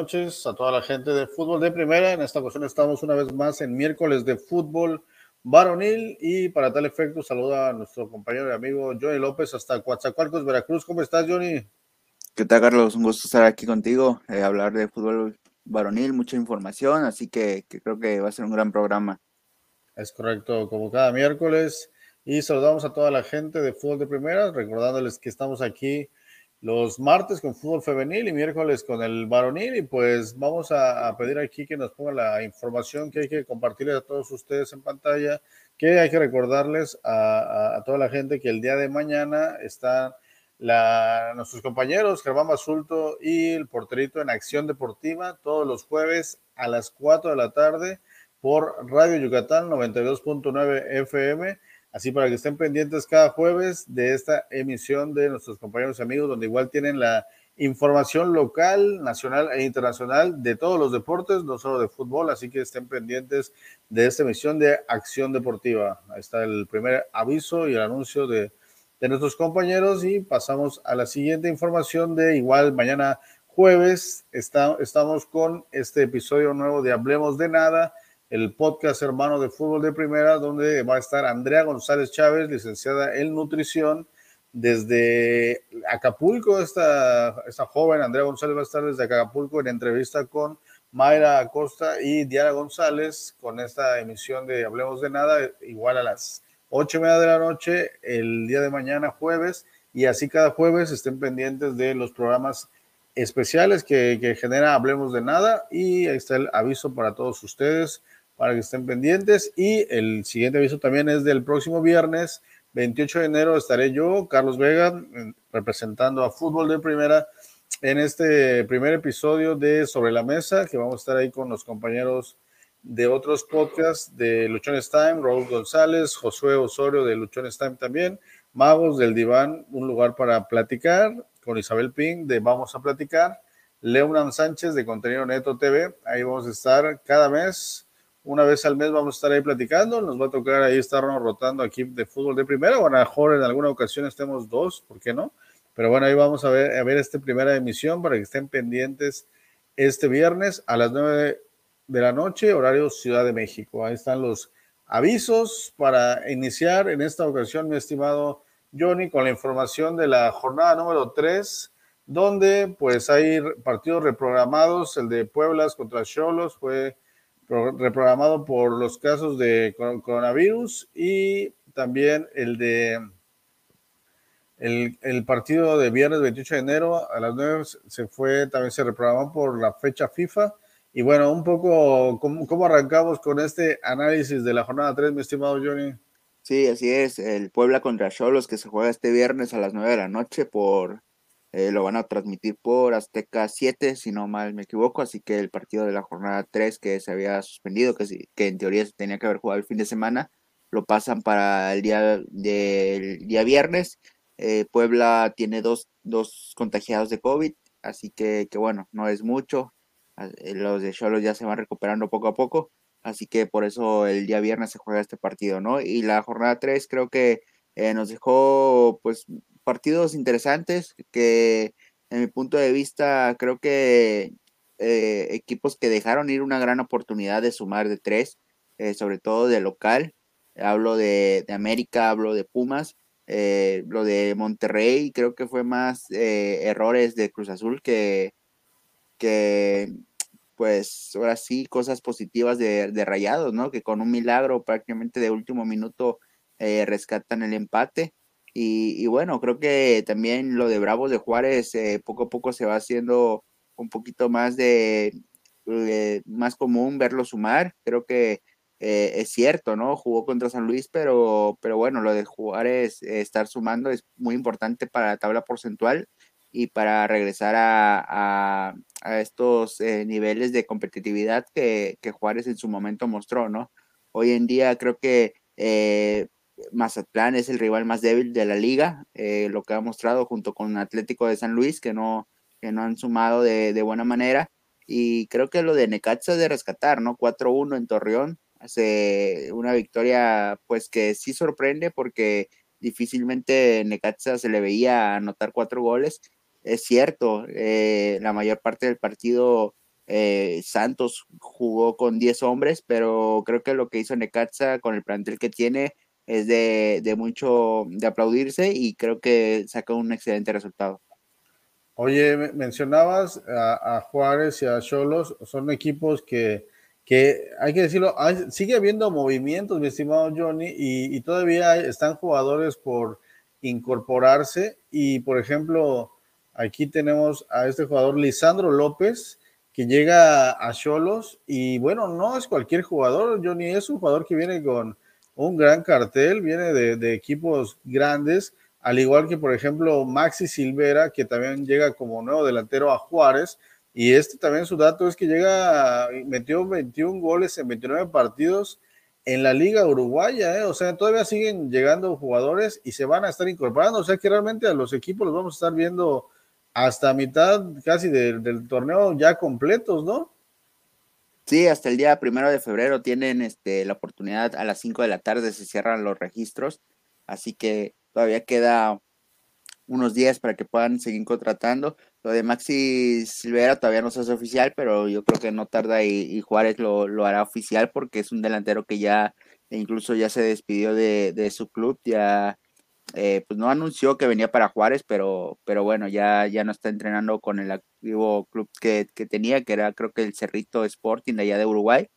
Noches a toda la gente de fútbol de primera. En esta ocasión estamos una vez más en miércoles de fútbol varonil y para tal efecto saluda a nuestro compañero y amigo Johnny López hasta Coatzacoalcos, Veracruz. ¿Cómo estás, Johnny? ¿Qué tal, Carlos? Un gusto estar aquí contigo, eh, hablar de fútbol varonil, mucha información, así que, que creo que va a ser un gran programa. Es correcto, como cada miércoles. Y saludamos a toda la gente de fútbol de primera, recordándoles que estamos aquí los martes con fútbol femenil y miércoles con el varonil. Y pues vamos a, pedir aquí que nos ponga la información que hay que compartirles a todos ustedes en pantalla, que hay que recordarles a, toda la gente que el día de mañana están la, nuestros compañeros Germán Basulto y el porterito en Acción Deportiva todos los jueves a las 4 de la tarde por Radio Yucatán 92.9 FM Así para que estén pendientes cada jueves de esta emisión de nuestros compañeros y amigos, donde igual tienen la información local, nacional e internacional de todos los deportes, no solo de fútbol, así que estén pendientes de esta emisión de Acción Deportiva. Ahí está el primer aviso y el anuncio de, de nuestros compañeros y pasamos a la siguiente información de igual mañana jueves. Está, estamos con este episodio nuevo de Hablemos de Nada el podcast Hermano de Fútbol de Primera, donde va a estar Andrea González Chávez, licenciada en nutrición, desde Acapulco. Esta, esta joven, Andrea González, va a estar desde Acapulco en entrevista con Mayra Acosta y Diana González con esta emisión de Hablemos de Nada, igual a las ocho y media de la noche, el día de mañana, jueves, y así cada jueves estén pendientes de los programas especiales que, que genera Hablemos de Nada. Y ahí está el aviso para todos ustedes para que estén pendientes. Y el siguiente aviso también es del próximo viernes, 28 de enero, estaré yo, Carlos Vega, representando a Fútbol de Primera en este primer episodio de Sobre la Mesa, que vamos a estar ahí con los compañeros de otros podcasts de Luchones Time, Raúl González, Josué Osorio de Luchones Time también, Magos del Diván, un lugar para platicar, con Isabel Ping de Vamos a Platicar, Leonan Sánchez de Contenido Neto TV, ahí vamos a estar cada mes una vez al mes vamos a estar ahí platicando. Nos va a tocar ahí estarnos rotando aquí de fútbol de primera. Bueno, a lo mejor en alguna ocasión estemos dos, ¿por qué no? Pero bueno, ahí vamos a ver, a ver esta primera emisión para que estén pendientes este viernes a las nueve de la noche, horario Ciudad de México. Ahí están los avisos para iniciar en esta ocasión, mi estimado Johnny, con la información de la jornada número 3, donde pues hay partidos reprogramados. El de Pueblas contra Cholos fue reprogramado por los casos de coronavirus y también el de el, partido de viernes 28 de enero a las 9 se fue, también se reprogramó por la fecha FIFA. Y bueno, un poco, ¿cómo, cómo arrancamos con este análisis de la jornada 3, mi estimado Johnny? Sí, así es. El Puebla contra Cholos que se juega este viernes a las 9 de la noche por eh, lo van a transmitir por Azteca 7, si no mal me equivoco. Así que el partido de la jornada 3 que se había suspendido, que, que en teoría se tenía que haber jugado el fin de semana, lo pasan para el día, del día viernes. Eh, Puebla tiene dos, dos, contagiados de COVID, así que, que bueno, no es mucho. Eh, los de Cholos ya se van recuperando poco a poco, así que por eso el día viernes se juega este partido, ¿no? Y la jornada 3 creo que nos dejó pues partidos interesantes que en mi punto de vista creo que eh, equipos que dejaron ir una gran oportunidad de sumar de tres, eh, sobre todo de local. Hablo de, América, hablo de Pumas, eh, lo de Monterrey, creo que fue más errores de Cruz Azul que, que pues ahora sí, cosas positivas de, de Rayados, ¿no? Que con un milagro prácticamente de último minuto rescatan el empate. Y, bueno, creo que también lo de Bravos de Juárez eh, poco a poco se va haciendo un poquito más de eh, más común verlo sumar. Creo que eh, es cierto, ¿no? Jugó contra San Luis, pero, pero bueno, lo de Juárez estar sumando es muy importante para la tabla porcentual y para regresar a, a, estos niveles de competitividad que, que, Juárez en su momento mostró, ¿no? Hoy en día creo que Mazatlán es el rival más débil de la liga, eh, lo que ha mostrado junto con Atlético de San Luis, que no, que no han sumado de, buena manera. Y creo que lo de Necaxa de rescatar, ¿no? 4-1 en Torreón, hace una victoria pues que sí sorprende porque difícilmente Necaxa se le veía anotar cuatro goles es cierto, eh, la mayor parte del partido eh, Santos jugó con 10 hombres, pero creo que lo que hizo Necaxa con el plantel que tiene es de, de mucho de aplaudirse y creo que saca un excelente resultado. Oye, mencionabas a, Juárez y a Cholos, son equipos que, que hay que decirlo, sigue habiendo movimientos, mi estimado Johnny, y, todavía están jugadores por incorporarse. Y por ejemplo, aquí tenemos a este jugador Lisandro López, que llega a Cholos, y bueno, no es cualquier jugador, Johnny, es un jugador que viene con un gran cartel, viene de, equipos grandes al igual que por ejemplo Maxi Silvera, que también llega como nuevo delantero a Juárez, y este también su dato es que llega, metió 21 goles en 29 partidos en la liga uruguaya, ¿eh? o sea, todavía siguen llegando jugadores y se van a estar incorporando, o sea que realmente a los equipos los vamos a estar viendo hasta mitad casi del torneo ya completos, ¿no? Sí, hasta el día primero de febrero tienen este, la oportunidad a las 5 de la tarde se cierran los registros, así que Todavía queda unos días para que puedan seguir contratando. Lo de Maxi Silvera todavía no se hace oficial, pero yo creo que no tarda y, Juárez lo, hará oficial porque es un delantero que ya incluso ya se despidió de, su club, ya eh, pues no anunció que venía para Juárez, pero, pero bueno, ya, ya no está entrenando con el activo club que, que tenía, que era creo que el Cerrito Sporting allá de Uruguay.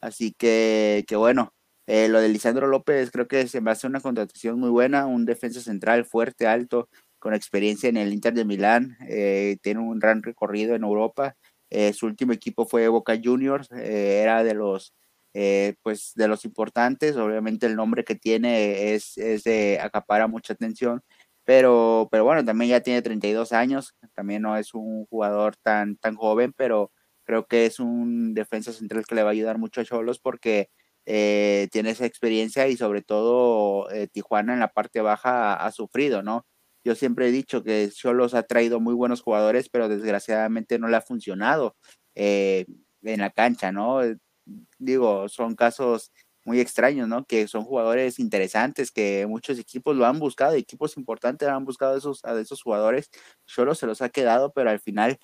Así que, que bueno, eh, lo de Lisandro López creo que se me hace una contratación muy buena, un defensa central fuerte, alto, con experiencia en el Inter de Milán, eh, tiene un gran recorrido en Europa. Eh, su último equipo fue Boca Juniors, era de los pues de los importantes, obviamente el nombre que tiene es, es de acapara mucha atención, pero, pero bueno, también ya tiene 32 años, también no es un jugador tan, tan joven, pero creo que es un defensa central que le va a ayudar mucho a Cholos porque eh, tiene esa experiencia y sobre todo eh, Tijuana en la parte baja ha, sufrido, ¿no? Yo siempre he dicho que Cholos ha traído muy buenos jugadores, pero desgraciadamente no le ha funcionado eh, en la cancha, ¿no? Digo, son casos muy extraños, ¿no? Que son jugadores interesantes, que muchos equipos lo han buscado, equipos importantes han buscado esos, a esos jugadores, Cholos se los ha quedado, pero al final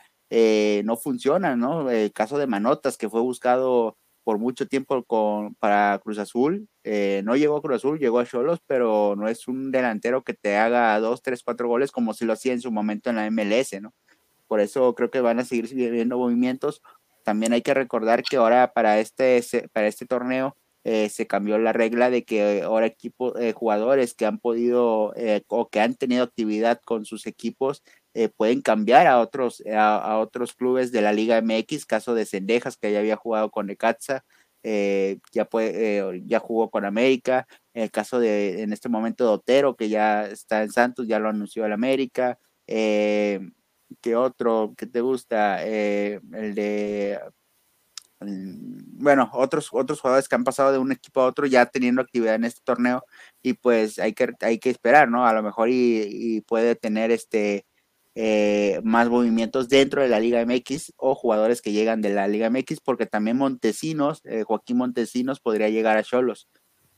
no funcionan, ¿no? El caso de Manotas, que fue buscado por mucho tiempo con, para Cruz Azul. Eh, no llegó a Cruz Azul, llegó a Cholos, pero no es un delantero que te haga dos, tres, cuatro goles como si lo hacía en su momento en la MLS, ¿no? Por eso creo que van a seguir viendo movimientos. También hay que recordar que ahora para este, para este torneo eh, se cambió la regla de que ahora equipos, eh, jugadores que han podido o que han tenido actividad con sus equipos eh, pueden cambiar a otros, a, otros clubes de la Liga MX, caso de Cendejas, que ya había jugado con Necaxa, eh, ya, puede, eh, ya jugó con América, el caso de, en este momento, de Otero, que ya está en Santos, ya lo anunció el América, ¿qué otro que te gusta? el de bueno, otros, otros jugadores que han pasado de un equipo a otro ya teniendo actividad en este torneo y pues hay que, hay que esperar, ¿no? A lo mejor y, y puede tener este eh, más movimientos dentro de la Liga MX o jugadores que llegan de la Liga MX, porque también Montesinos, eh, Joaquín Montesinos podría llegar a Cholos.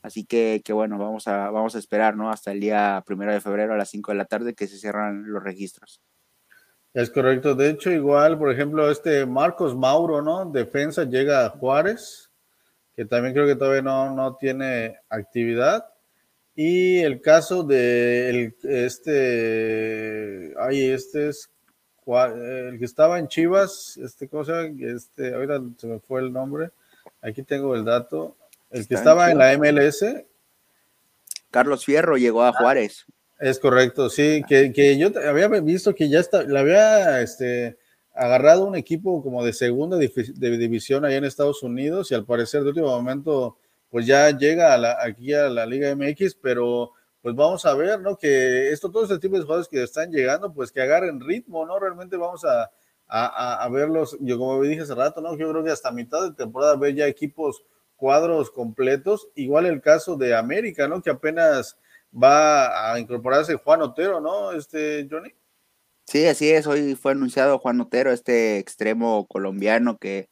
Así que, que, bueno, vamos a, vamos a esperar, ¿no? Hasta el día primero de febrero a las 5 de la tarde que se cierran los registros. Es correcto. De hecho, igual, por ejemplo, este Marcos Mauro, ¿no? Defensa llega a Juárez, que también creo que todavía no, no tiene actividad. Y el caso de este, ay, este es el que estaba en Chivas, este, ¿cómo se llama? Este, ahorita se me fue el nombre. Aquí tengo el dato. El que estaba en, la MLS. Carlos Fierro llegó a Juárez. Es correcto, sí, que, que yo había visto que ya está, le había este, agarrado un equipo como de segunda división allá en Estados Unidos y al parecer de último momento pues ya llega aquí a la Liga MX, pero pues vamos a ver, ¿no? Que esto, todos este tipo de jugadores que están llegando, pues que agarren ritmo, ¿no? Realmente vamos a, a, verlos, yo como dije hace rato, ¿no? Yo creo que hasta mitad de temporada ver ya equipos cuadros completos, igual el caso de América, ¿no? Que apenas va a incorporarse Juan Otero, ¿no? Este, Johnny. Sí, así es, hoy fue anunciado Juan Otero, este extremo colombiano que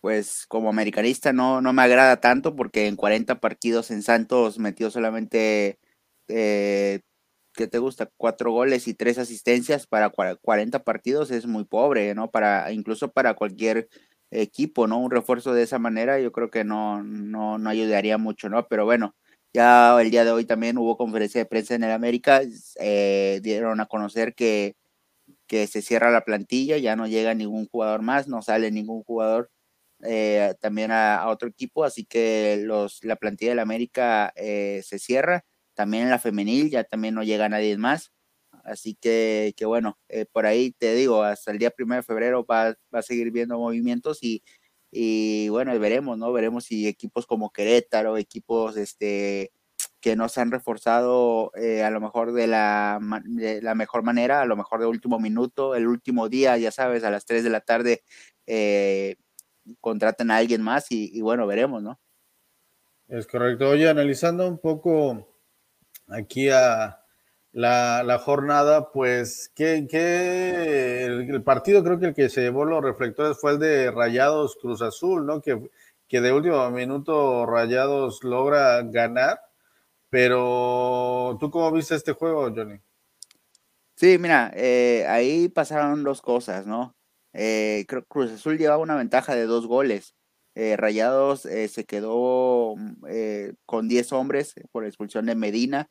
pues como americanista no, no me agrada tanto porque en 40 partidos en Santos metió solamente eh, ¿qué te gusta? Cuatro goles y tres asistencias para 40 partidos es muy pobre, ¿no? Para, incluso para cualquier equipo, ¿no? Un refuerzo de esa manera yo creo que no, no, no ayudaría mucho, ¿no? Pero bueno, ya el día de hoy también hubo conferencia de prensa en el América, eh, dieron a conocer que, que se cierra la plantilla, ya no llega ningún jugador más, no sale ningún jugador eh, también a, otro equipo, así que los, la plantilla del América eh, se cierra, también en la femenil ya también no llega nadie más, así que, que bueno, por ahí te digo, hasta el día primero de febrero va, va a seguir viendo movimientos y, y bueno, veremos, ¿no? Veremos si equipos como Querétaro, equipos este, que no se han reforzado eh, a lo mejor de la, de la mejor manera, a lo mejor de último minuto, el último día, ya sabes, a las 3 de la tarde, eh, contraten a alguien más y bueno, veremos, ¿no? Es correcto. Oye, analizando un poco aquí a, la, jornada, pues, que, el, partido creo que el que se llevó los reflectores fue el de Rayados Cruz Azul, ¿no? Que, que de último minuto Rayados logra ganar, pero ¿tú cómo viste este juego, Johnny? Sí, mira, eh, ahí pasaron dos cosas, ¿no? Eh, que Cruz Azul llevaba una ventaja de dos goles. Eh, Rayados se quedó con 10 hombres por expulsión de Medina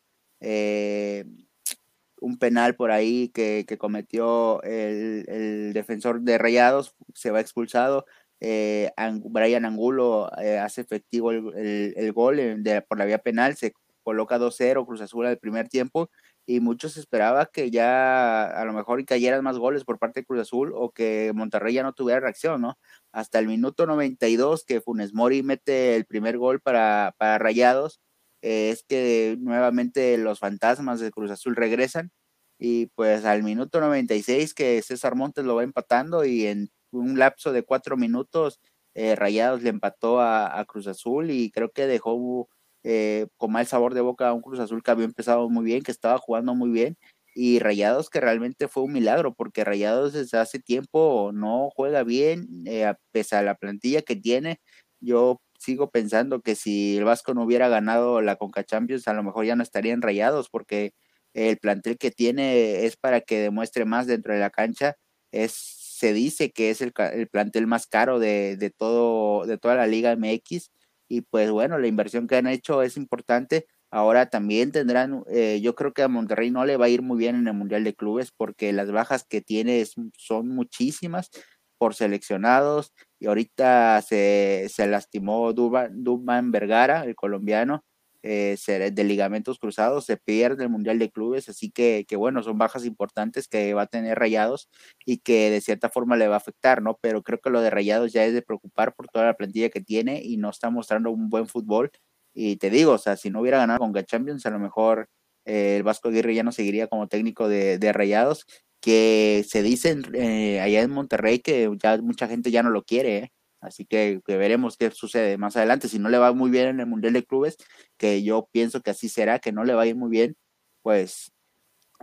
un penal por ahí que, cometió el, defensor de Rayados, se va expulsado. Eh, Brian Angulo eh, hace efectivo el, gol por la vía penal, se coloca 2-0 Cruz Azul al primer tiempo y muchos esperaba que ya a lo mejor cayeran más goles por parte de Cruz Azul o que Monterrey ya no tuviera reacción, ¿no? Hasta el minuto 92 que Funes Mori mete el primer gol para Rayados, es que nuevamente los fantasmas de Cruz Azul regresan y pues al minuto 96 que César Montes lo va empatando y en un lapso de cuatro minutos eh, Rayados le empató a, Cruz Azul y creo que dejó eh, con mal sabor de boca a un Cruz Azul que había empezado muy bien, que estaba jugando muy bien y Rayados que realmente fue un milagro porque Rayados desde hace tiempo no juega bien eh, a la plantilla que tiene. Yo sigo pensando que si el Vasco no hubiera ganado la Conca Champions, a lo mejor ya no estarían rayados, porque el plantel que tiene es para que demuestre más dentro de la cancha. Es, se dice que es el, plantel más caro de, todo, de toda la Liga MX. Y pues bueno, la inversión que han hecho es importante. Ahora también tendrán, eh, yo creo que a Monterrey no le va a ir muy bien en el Mundial de Clubes porque las bajas que tiene son muchísimas por seleccionados ahorita se, se lastimó Duban, Vergara, el colombiano, eh, de ligamentos cruzados, se pierde el Mundial de Clubes, así que, que, bueno, son bajas importantes que va a tener Rayados y que de cierta forma le va a afectar, ¿no? Pero creo que lo de Rayados ya es de preocupar por toda la plantilla que tiene y no está mostrando un buen fútbol. Y te digo, o sea, si no hubiera ganado con Champions, a lo mejor eh, el Vasco Aguirre ya no seguiría como técnico de, de Rayados que se dicen eh, allá en Monterrey que ya mucha gente ya no lo quiere, ¿eh? así que, veremos qué sucede más adelante. Si no le va muy bien en el Mundial de Clubes, que yo pienso que así será, que no le va a ir muy bien, pues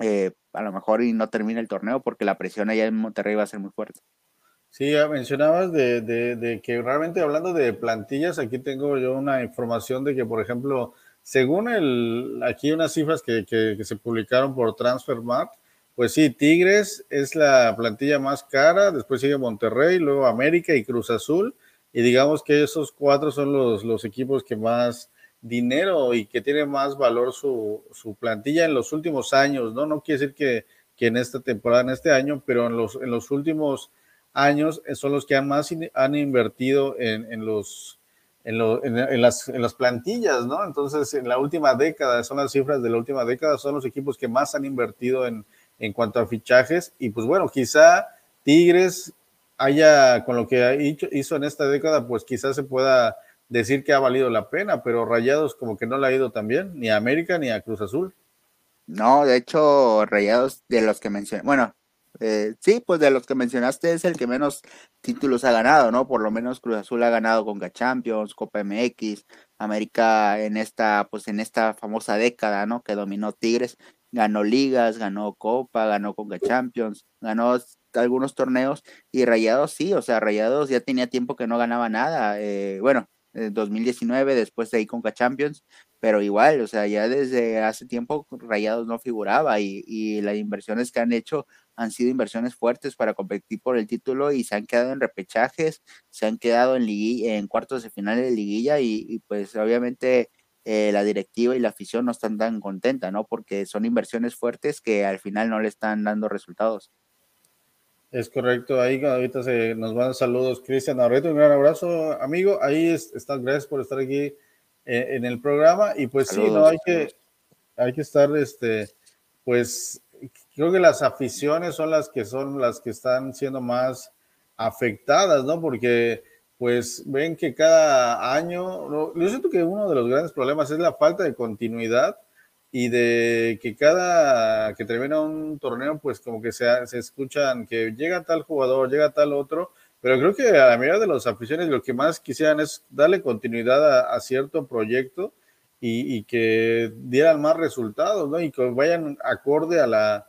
eh, a lo mejor y no termina el torneo porque la presión allá en Monterrey va a ser muy fuerte. Sí, ya mencionabas de, de, que realmente hablando de plantillas, aquí tengo yo una información de que, por ejemplo, según el, aquí unas cifras que, que, que se publicaron por Transfermarkt, pues sí, Tigres es la plantilla más cara, después sigue Monterrey, luego América y Cruz Azul, y digamos que esos cuatro son los, equipos que más dinero y que tiene más valor su, su, plantilla en los últimos años, ¿no? No quiere decir que, que, en esta temporada, en este año, pero en los, en los últimos años eh, son los que más han invertido en, en los en, lo, en, en, las, en las plantillas, ¿no? Entonces, en la última década, son las cifras de la última década, son los equipos que más han invertido en, en cuanto a fichajes. Y pues bueno, quizá Tigres haya, con lo que hizo en esta década, pues quizás se pueda decir que ha valido la pena, pero Rayados como que no le ha ido tan bien, ni a América ni a Cruz Azul. No, de hecho, Rayados de los que mencioné, bueno, eh, sí, pues de los que mencionaste es el que menos títulos ha ganado, ¿no? Por lo menos Cruz Azul ha ganado con Champions, Copa MX, América en esta, pues en esta famosa década, ¿no? Que dominó Tigres, ganó ligas, ganó Copa, ganó Conga Champions, ganó algunos torneos y Rayados sí, o sea, Rayados ya tenía tiempo que no ganaba nada. Eh, bueno, en 2019, después de ahí Conca Champions, pero igual, o sea, ya desde hace tiempo Rayados no figuraba y, y las inversiones que han hecho han sido inversiones fuertes para competir por el título y se han quedado en repechajes, se han quedado en, en cuartos de final de liguilla y, pues obviamente eh, la directiva y la afición no están tan contentas, ¿no? Porque son inversiones fuertes que al final no le están dando resultados. Es correcto, ahí ahorita se nos van saludos, Cristian Arreto, un gran abrazo, amigo, ahí estás, gracias por estar aquí eh, en el programa y pues sí, no hay que hay que estar este pues creo que las aficiones son las que son las que están siendo más afectadas, ¿no? Porque pues ven que cada año, yo siento que uno de los grandes problemas es la falta de continuidad y de que cada que termina un torneo, pues como que se, se escuchan que llega tal jugador, llega tal otro, pero creo que a la mayoría de las aficiones lo que más quisieran es darle continuidad a, cierto proyecto y, que dieran más resultados, ¿no? Y que vayan acorde a la,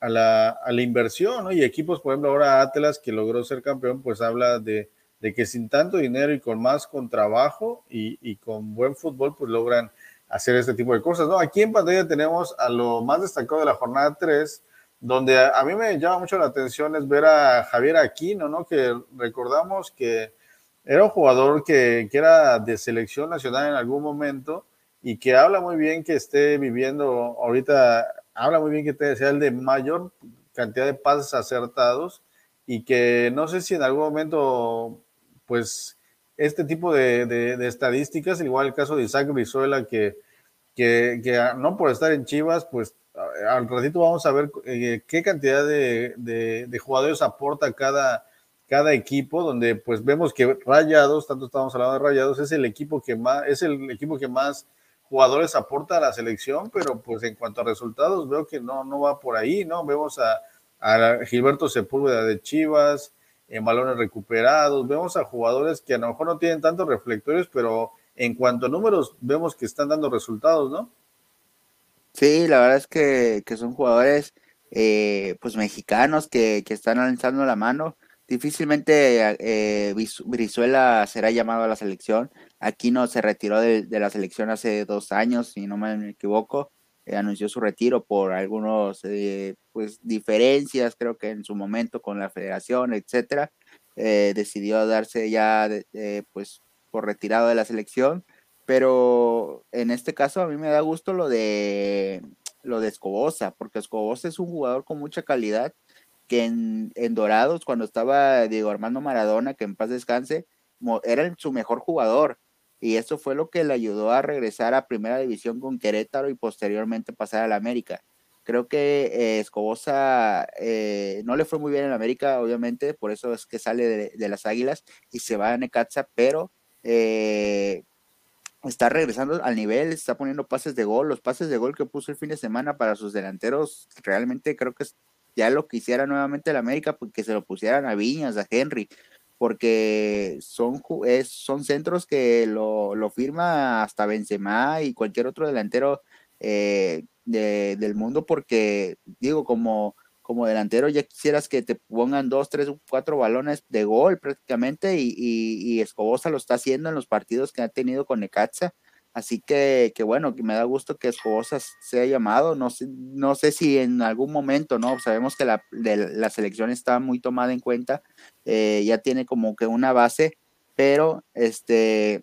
a la, a la inversión, ¿no? Y equipos, por ejemplo, ahora Atlas, que logró ser campeón, pues habla de, de que sin tanto dinero y con más con trabajo y, y, con buen fútbol, pues logran hacer este tipo de cosas, ¿no? Aquí en pantalla tenemos a lo más destacado de la jornada 3, donde a, mí me llama mucho la atención es ver a Javier Aquino, ¿no? Que recordamos que era un jugador que, que, era de selección nacional en algún momento y que habla muy bien que esté viviendo ahorita, habla muy bien que sea el de mayor cantidad de pases acertados y que no sé si en algún momento, pues, este tipo de, de, estadísticas, igual el caso de Isaac Brizuela, que, que, que no por estar en Chivas, pues al ratito vamos a ver eh, qué cantidad de, jugadores aporta cada, cada equipo, donde pues vemos que Rayados, tanto estamos hablando de Rayados, es el equipo que más, es el equipo que más jugadores aporta a la selección, pero pues en cuanto a resultados veo que no, no va por ahí, ¿no? Vemos a, Gilberto Sepúlveda de Chivas, en balones recuperados, vemos a jugadores que a lo mejor no tienen tantos reflectores, pero en cuanto a números vemos que están dando resultados, ¿no? Sí, la verdad es que, son jugadores eh, pues mexicanos que, están alzando la mano. Difícilmente eh, Brizuela será llamado a la selección. Aquino se retiró de, la selección hace dos años, si no me equivoco. Eh, anunció su retiro por algunos pues diferencias, creo que en su momento con la federación, etcétera. decidió darse ya pues por retirado de la selección pero en este caso a mí me da gusto lo de lo de Escobosa, porque Escobosa es un jugador con mucha calidad que en, Dorados, cuando estaba Diego Armando Maradona, que en paz descanse, era su mejor jugador. Y eso fue lo que le ayudó a regresar a primera división con Querétaro y posteriormente pasar a la América. Creo que eh, Escobosa eh, no le fue muy bien en América, obviamente, por eso es que sale de, las Águilas y se va a Necaxa, pero eh, está regresando al nivel, está poniendo pases de gol, los pases de gol que puso el fin de semana para sus delanteros, realmente creo que ya lo quisiera nuevamente el América, porque pues, se lo pusieran a Viñas, a Henry, porque son, son centros que lo, lo, firma hasta Benzema y cualquier otro delantero eh, del mundo, porque digo, como como delantero ya quisieras que te pongan dos, tres, cuatro balones de gol prácticamente y, y, Escobosa lo está haciendo en los partidos que ha tenido con Necaxa. Así que, que bueno, que me da gusto que Escobosa sea llamado. No sé, no sé si en algún momento, ¿no? Sabemos que la, la selección está muy tomada en cuenta, eh, ya tiene como que una base, pero este,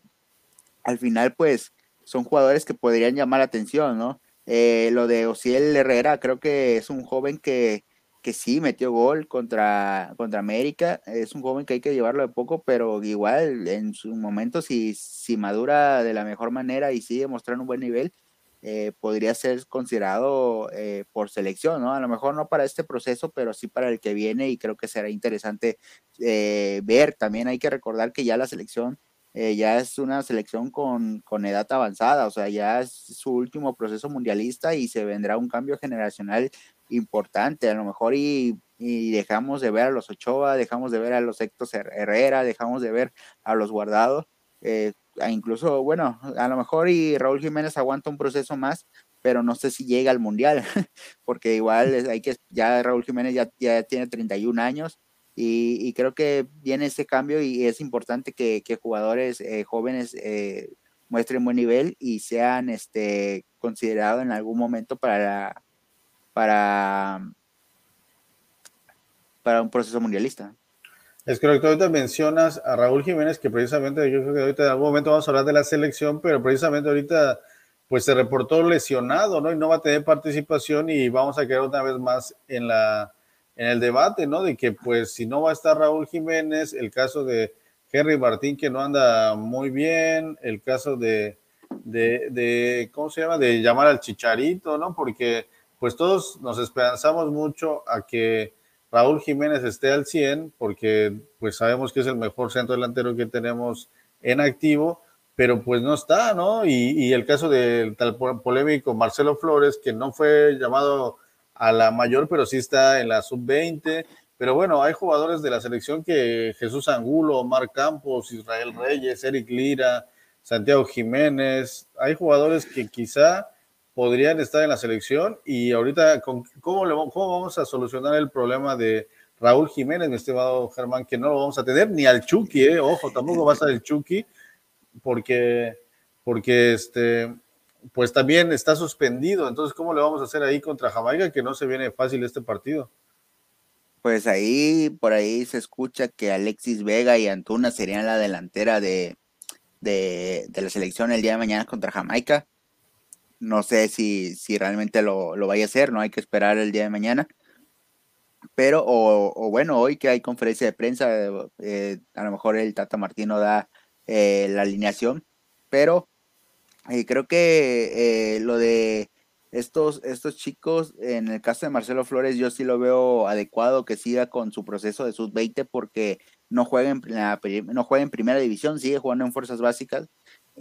al final, pues, son jugadores que podrían llamar la atención, ¿no? Eh, lo de Osiel Herrera, creo que es un joven que, que sí metió gol contra, contra América. Es un joven que hay que llevarlo de poco, pero igual en su momento, si, si madura de la mejor manera y sigue mostrando un buen nivel, eh, podría ser considerado eh, por selección, ¿no? A lo mejor no para este proceso, pero sí para el que viene y creo que será interesante eh, ver. También hay que recordar que ya la selección ya es una selección con, con, edad avanzada, o sea, ya es su último proceso mundialista y se vendrá un cambio generacional importante, a lo mejor y, dejamos de ver a los Ochoa, dejamos de ver a los Héctor Herrera, dejamos de ver a los Guardados, eh, incluso, bueno, a lo mejor y Raúl Jiménez aguanta un proceso más, pero no sé si llega al Mundial, porque igual hay que, ya Raúl Jiménez ya, ya tiene 31 años y, creo que viene ese cambio y es importante que, que jugadores eh, jóvenes eh, muestren buen nivel y sean este, considerados en algún momento para, para, para un proceso mundialista. Es correcto, ahorita mencionas a Raúl Jiménez, que precisamente yo creo que ahorita en algún momento vamos a hablar de la selección, pero precisamente ahorita pues se reportó lesionado, ¿no? Y no va a tener participación y vamos a quedar una vez más en la en el debate, ¿no? De que pues si no va a estar Raúl Jiménez, el caso de Henry Martín que no anda muy bien, el caso de, de, de ¿cómo se llama? De llamar al Chicharito, ¿no? Porque pues todos nos esperanzamos mucho a que Raúl Jiménez esté al 100, porque pues sabemos que es el mejor centro delantero que tenemos en activo, pero pues no está, ¿no? Y, el caso del tal polémico Marcelo Flores, que no fue llamado a la mayor, pero sí está en la sub-20. Pero bueno, hay jugadores de la selección que Jesús Angulo, Omar Campos, Israel Reyes, Eric Lira, Santiago Jiménez, hay jugadores que quizá podrían estar en la selección y ahorita, ¿cómo, le, ¿cómo vamos a solucionar el problema de Raúl Jiménez, mi estimado Germán, que no lo vamos a tener, ni al Chucky, eh? ojo, tampoco va a estar el Chucky, porque, porque este, pues también está suspendido, entonces, ¿cómo le vamos a hacer ahí contra Jamaica, que no se viene fácil este partido? Pues ahí, por ahí se escucha que Alexis Vega y Antuna serían la delantera de, de, de la selección el día de mañana contra Jamaica no sé si, si realmente lo, vaya a hacer, no hay que esperar el día de mañana. Pero, o, bueno, hoy que hay conferencia de prensa, eh, a lo mejor el Tata Martino da eh, la alineación, pero eh, creo que lo de estos, estos chicos, en el caso de Marcelo Flores, yo sí lo veo adecuado que siga con su proceso de sub-20 porque no juega, en no juega en primera división, sigue jugando en fuerzas básicas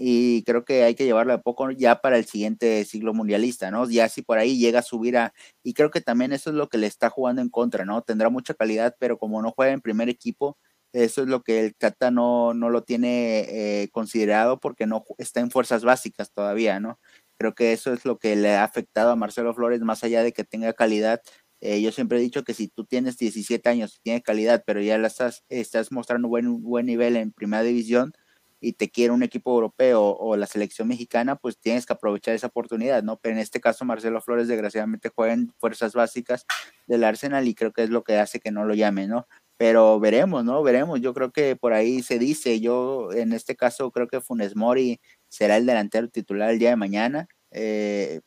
y creo que hay que llevarlo a poco ya para el siguiente siglo mundialista, ¿no? Ya si por ahí llega a subir a, y creo que también eso es lo que le está jugando en contra, ¿no? Tendrá mucha calidad, pero como no juega en primer equipo, eso es lo que el Cata no, no lo tiene eh, considerado porque no está en fuerzas básicas todavía, ¿no? Creo que eso es lo que le ha afectado a Marcelo Flores, más allá de que tenga calidad. Eh, yo siempre he dicho que si tú tienes 17 años tienes calidad, pero ya la estás, estás mostrando buen, buen nivel en primera división, y te quiere un equipo europeo o la selección mexicana, pues tienes que aprovechar esa oportunidad, ¿no? Pero en este caso Marcelo Flores desgraciadamente juega en fuerzas básicas del Arsenal y creo que es lo que hace que no lo llame, ¿no? Pero veremos, ¿no? Veremos. Yo creo que por ahí se dice, yo en este caso creo que Funes Mori será el delantero titular el día de mañana. Eh,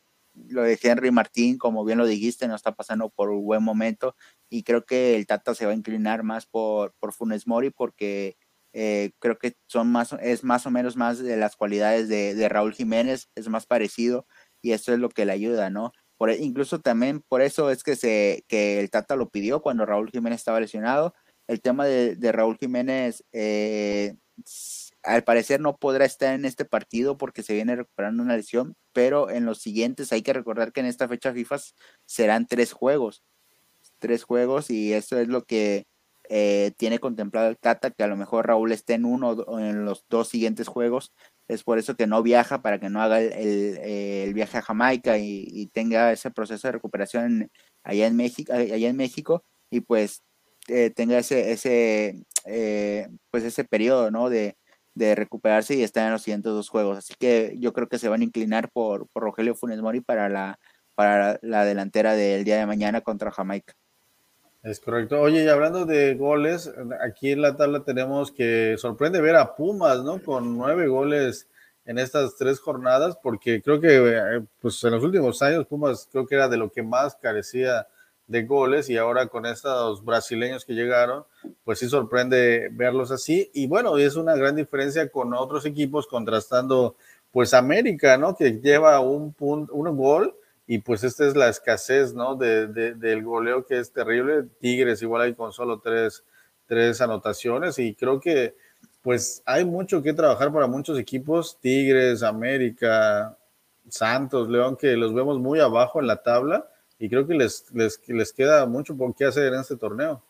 lo de Henry Martín, como bien lo dijiste, no está pasando por un buen momento y creo que el Tata se va a inclinar más por, por Funes Mori porque eh, creo que son más, es más o menos más de las cualidades de, Raúl Jiménez, es más parecido y eso es lo que le ayuda, ¿no? Por, e, incluso también por eso es que, se, que el Tata lo pidió cuando Raúl Jiménez estaba lesionado. El tema de, Raúl Jiménez, eh, al parecer no podrá estar en este partido porque se viene recuperando una lesión, pero en los siguientes hay que recordar que en esta fecha FIFA serán tres juegos, tres juegos y eso es lo que eh, tiene contemplado el Tata que a lo mejor Raúl esté en uno o en los dos siguientes juegos. Es por eso que no viaja, para que no haga el, viaje a Jamaica y, tenga ese proceso de recuperación allá en México, allá en México y pues eh, tenga ese, ese, eh, pues ese periodo ¿no? de, recuperarse y estar en los siguientes dos juegos. Así que yo creo que se van a inclinar por, por Rogelio Funes Mori para la, para la delantera del día de mañana contra Jamaica. Es correcto. Oye, y hablando de goles, aquí en la tabla tenemos que sorprende ver a Pumas, ¿no? Con nueve goles en estas tres jornadas, porque creo que eh, pues en los últimos años Pumas creo que era de lo que más carecía de goles y ahora con estos brasileños que llegaron, pues sí sorprende verlos así. Y bueno, es una gran diferencia con otros equipos contrastando pues América, ¿no? Que lleva un punto, un gol y pues esta es la escasez, ¿no? De, del goleo que es terrible. Tigres igual hay con solo tres, tres anotaciones y creo que pues hay mucho que trabajar para muchos equipos, Tigres, América, Santos, León, que los vemos muy abajo en la tabla y creo que les, les, les queda mucho por qué hacer en este torneo.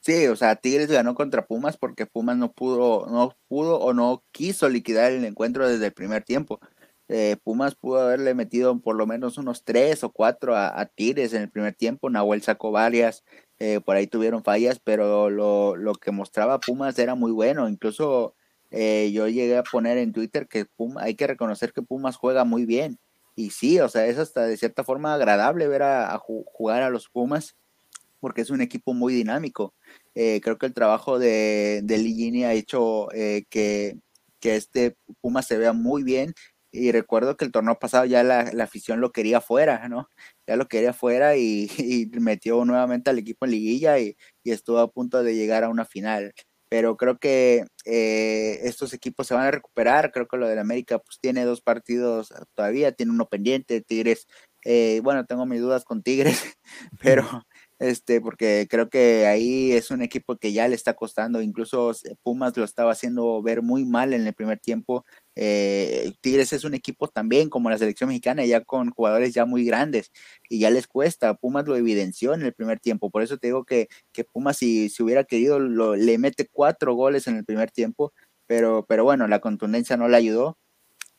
Sí, o sea, Tigres ganó contra Pumas porque Pumas no pudo, no pudo o no quiso liquidar el encuentro desde el primer tiempo. Eh, Pumas pudo haberle metido por lo menos unos tres o cuatro a, a Tigres en el primer tiempo. Nahuel sacó varias, eh, por ahí tuvieron fallas, pero lo, que mostraba Pumas era muy bueno. Incluso eh, yo llegué a poner en Twitter que hay que reconocer que Pumas juega muy bien. Y sí, o sea, es hasta de cierta forma agradable ver a, jugar a los Pumas porque es un equipo muy dinámico. Eh, creo que el trabajo de, de Ligini ha hecho que, que este Pumas se vea muy bien y recuerdo que el torneo pasado ya la, afición lo quería fuera, ¿no? Ya lo quería fuera y, metió nuevamente al equipo en liguilla y, estuvo a punto de llegar a una final. Pero creo que eh, estos equipos se van a recuperar. Creo que lo del América pues tiene dos partidos todavía, tiene uno pendiente. Tigres, eh, bueno, tengo mis dudas con Tigres, pero este, porque creo que ahí es un equipo que ya le está costando, incluso Pumas lo estaba haciendo ver muy mal en el primer tiempo. Eh, Tigres es un equipo también como la selección mexicana, ya con jugadores ya muy grandes y ya les cuesta. Pumas lo evidenció en el primer tiempo, por eso te digo que, que Pumas si, si hubiera querido lo, le mete cuatro goles en el primer tiempo, pero, pero bueno, la contundencia no le ayudó.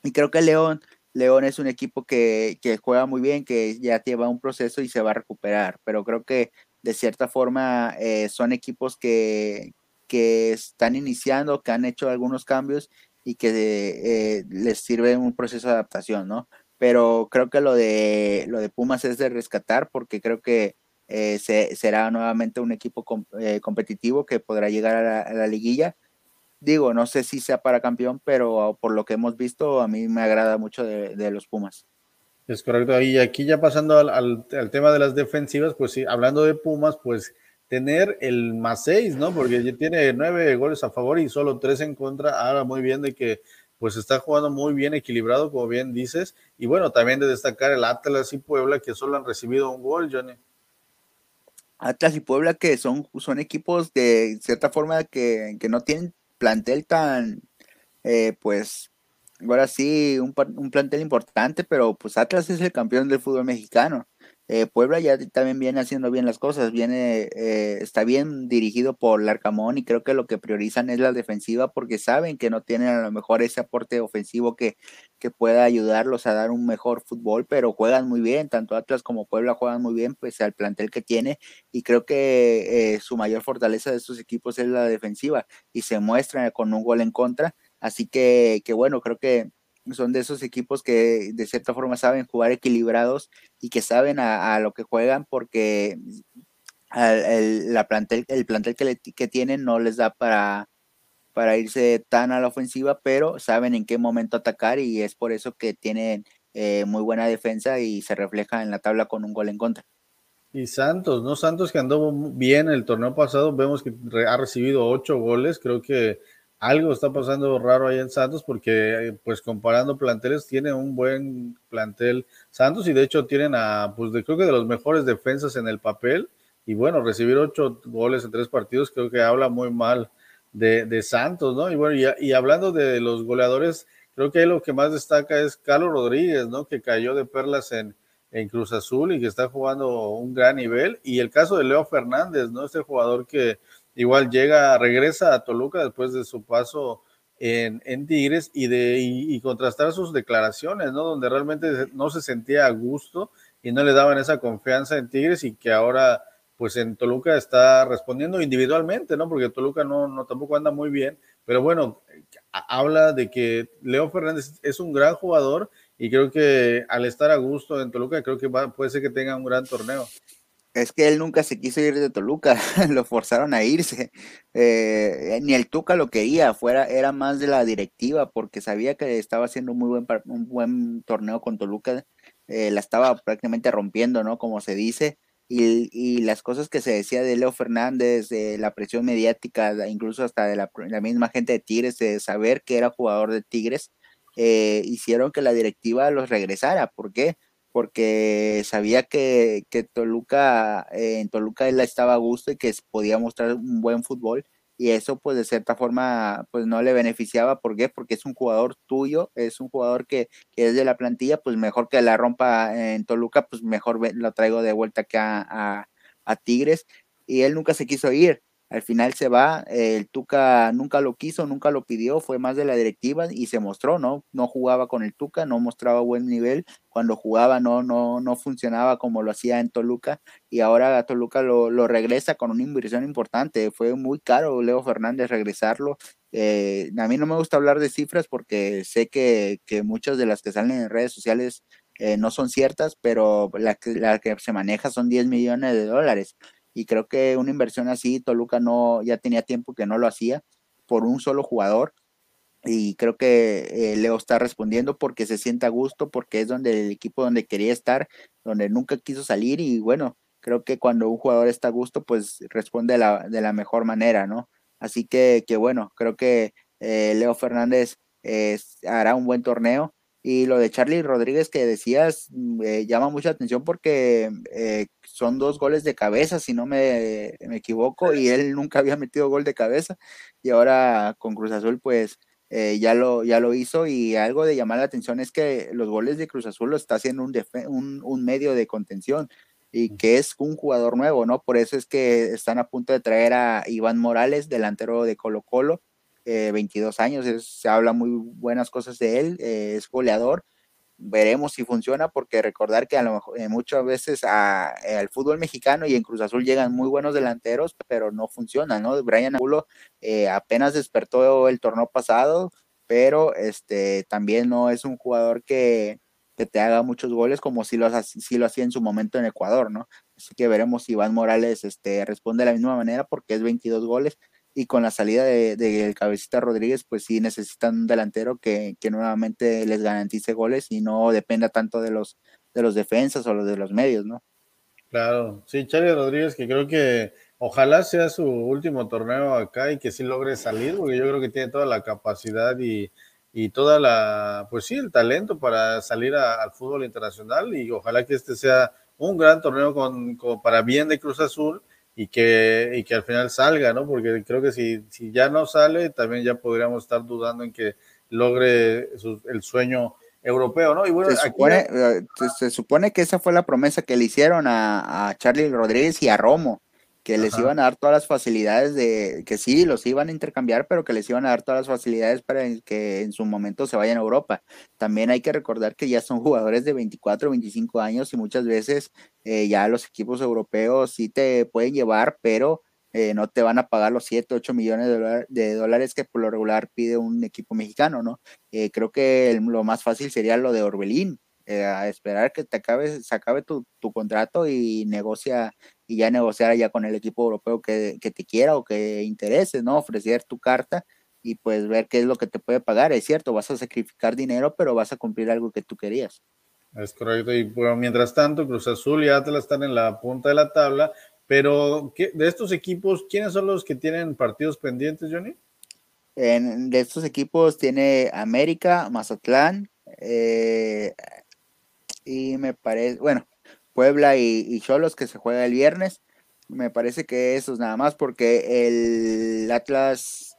Y creo que León León es un equipo que, juega muy bien, que ya lleva un proceso y se va a recuperar, pero creo que de cierta forma eh, son equipos que, están iniciando, que han hecho algunos cambios y que eh, les sirve un proceso de adaptación, ¿no? Pero creo que lo de, lo de Pumas es de rescatar porque creo que eh, será nuevamente un equipo competitivo que podrá llegar a la liguilla digo, no sé si sea para campeón, pero por lo que hemos visto, a mí me agrada mucho de, los Pumas. Es correcto. Y aquí ya pasando al, tema de las defensivas, pues sí, hablando de Pumas, pues tener el más seis, ¿no? Porque ya tiene nueve goles a favor y solo tres en contra. Habla muy bien de que pues está jugando muy bien equilibrado, como bien dices. Y bueno, también de destacar el Atlas y Puebla, que solo han recibido un gol, Johnny. Atlas y Puebla, que son, son equipos de cierta forma que, que no tienen plantel tan, eh, pues, ahora sí, un, un, plantel importante, pero pues Atlas es el campeón del fútbol mexicano. Eh, Puebla ya también viene haciendo bien las cosas, viene, eh, está bien dirigido por Larcamón y creo que lo que priorizan es la defensiva porque saben que no tienen a lo mejor ese aporte ofensivo que, que pueda ayudarlos a dar un mejor fútbol, pero juegan muy bien, tanto Atlas como Puebla juegan muy bien, pues al plantel que tiene y creo que eh, su mayor fortaleza de estos equipos es la defensiva y se muestra con un gol en contra, así que, que bueno, creo que son de esos equipos que de cierta forma saben jugar equilibrados y que saben a, lo que juegan porque el, la plantel, el plantel que, que tienen no les da para, para irse tan a la ofensiva, pero saben en qué momento atacar y es por eso que tienen eh, muy buena defensa y se refleja en la tabla con un gol en contra. Y Santos, ¿no? Santos que andó bien el torneo pasado, vemos que ha recibido ocho goles, creo que algo está pasando raro ahí en Santos porque, pues comparando planteles, tiene un buen plantel Santos y de hecho tienen a, pues de, creo que de los mejores defensas en el papel. Y bueno, recibir ocho goles en tres partidos creo que habla muy mal de, Santos, ¿no? Y bueno, y, y, hablando de los goleadores, creo que ahí lo que más destaca es Carlos Rodríguez, ¿no? Que cayó de perlas en, en Cruz Azul y que está jugando un gran nivel. Y el caso de Leo Fernández, ¿no? Este jugador que Igual llega, regresa a Toluca después de su paso en, Tigres y, de, y, contrastar sus declaraciones, ¿no? Donde realmente no se sentía a gusto y no le daban esa confianza en Tigres y que ahora pues en Toluca está respondiendo individualmente, ¿no? Porque Toluca no, no tampoco anda muy bien, pero bueno, habla de que Leo Fernández es un gran jugador y creo que al estar a gusto en Toluca, creo que puede ser que tenga un gran torneo es que él nunca se quiso ir de Toluca, lo forzaron a irse. Eh, ni el Tuca lo quería, fuera, era más de la directiva, porque sabía que estaba haciendo un muy buen, un buen torneo con Toluca, eh, la estaba prácticamente rompiendo, ¿no? Como se dice. Y, las cosas que se decía de Leo Fernández, de la presión mediática, incluso hasta de la, misma gente de Tigres, de saber que era jugador de Tigres, eh, hicieron que la directiva los regresara. ¿Por qué? Porque sabía que, que Toluca, eh, en Toluca él estaba a gusto y que podía mostrar un buen fútbol y eso pues de cierta forma pues no le beneficiaba, ¿por qué? Porque es un jugador tuyo, es un jugador que, es de la plantilla, pues mejor que la rompa en Toluca, pues mejor lo traigo de vuelta que a, a Tigres y él nunca se quiso ir, al final se va, el Tuca nunca lo quiso, nunca lo pidió, fue más de la directiva y se mostró, ¿no? No jugaba con el Tuca, no mostraba buen nivel, cuando jugaba no, no, no funcionaba como lo hacía en Toluca y ahora Toluca lo, lo regresa con una inversión importante, fue muy caro Leo Fernández regresarlo Eh, a mí no me gusta hablar de cifras porque sé que, que muchas de las que salen en redes sociales eh, no son ciertas, pero la que, la que se maneja son 10 millones de dólares. Y creo que una inversión así, Toluca no, ya tenía tiempo que no lo hacía por un solo jugador. Y creo que eh, Leo está respondiendo porque se siente a gusto, porque es donde el equipo donde quería estar, donde nunca quiso salir. Y bueno, creo que cuando un jugador está a gusto, pues responde de la, de la mejor manera, ¿no? Así que, que bueno, creo que eh, Leo Fernández hará un buen torneo y lo de Charlie Rodríguez que decías mm, eh, llama mucha atención porque eh, son dos goles de cabeza, si no me, equivoco, y él nunca había metido gol de cabeza. Y ahora con Cruz Azul, pues eh, ya, lo, ya lo hizo. Y algo de llamar la atención es que los goles de Cruz Azul lo está haciendo un, un, un medio de contención y que es un jugador nuevo, ¿no? Por eso es que están a punto de traer a Iván Morales, delantero de Colo Colo, 22 eh, años, se habla muy buenas cosas de él, eh, es goleador. Veremos si funciona, porque recordar que a lo mejor eh, muchas veces al fútbol mexicano y en Cruz Azul llegan muy buenos delanteros, pero no funcionan, ¿no? Brian Angulo apenas despertó el torneo pasado, pero este también no es un jugador que, que te haga muchos goles como si lo, si hacía en su momento en Ecuador, ¿no? Así que veremos si Iván Morales este, responde de la misma manera porque es 22 goles y con la salida de, de, Cabecita Rodríguez, pues sí necesitan un delantero que, que, nuevamente les garantice goles y no dependa tanto de los, de los defensas o los de los medios, ¿no? Claro, sí, Charlie Rodríguez, que creo que ojalá sea su último torneo acá y que sí logre salir, porque yo creo que tiene toda la capacidad y, y toda la, pues sí, el talento para salir al fútbol internacional y ojalá que este sea un gran torneo con, para bien de Cruz Azul y que, y que al final salga, ¿no? Porque creo que si, si ya no sale, también ya podríamos estar dudando en que logre el sueño europeo, ¿no? Y bueno, se, supone, eh, se, supone que esa fue la promesa que le hicieron a, a Charlie Rodríguez y a Romo, que les iban a dar todas las facilidades de, que sí, los iban a intercambiar, pero que les iban a dar todas las facilidades para que en su momento se vayan a Europa. También hay que recordar que ya son jugadores de 24, 25 años y muchas veces eh, ya los equipos europeos sí te pueden llevar, pero eh, no te van a pagar los 7, 8 millones de, dólares que por lo regular pide un equipo mexicano, ¿no? Eh, creo que lo más fácil sería lo de Orbelín, a esperar que te acabe, se acabe tu, tu contrato y negocia y ya negociar ya con el equipo europeo que, te quiera o que interese, ¿no? Ofrecer tu carta y pues ver qué es lo que te puede pagar. Es cierto, vas a sacrificar dinero, pero vas a cumplir algo que tú querías. Es correcto. Y bueno, mientras tanto, Cruz Azul y Atlas están en la punta de la tabla. Pero de estos equipos, ¿quiénes son los que tienen partidos pendientes, Johnny? En, de estos equipos tiene América, Mazatlán, eh, y me parece, bueno, Puebla y Cholos que se juega el viernes. Me parece que esos nada más porque el Atlas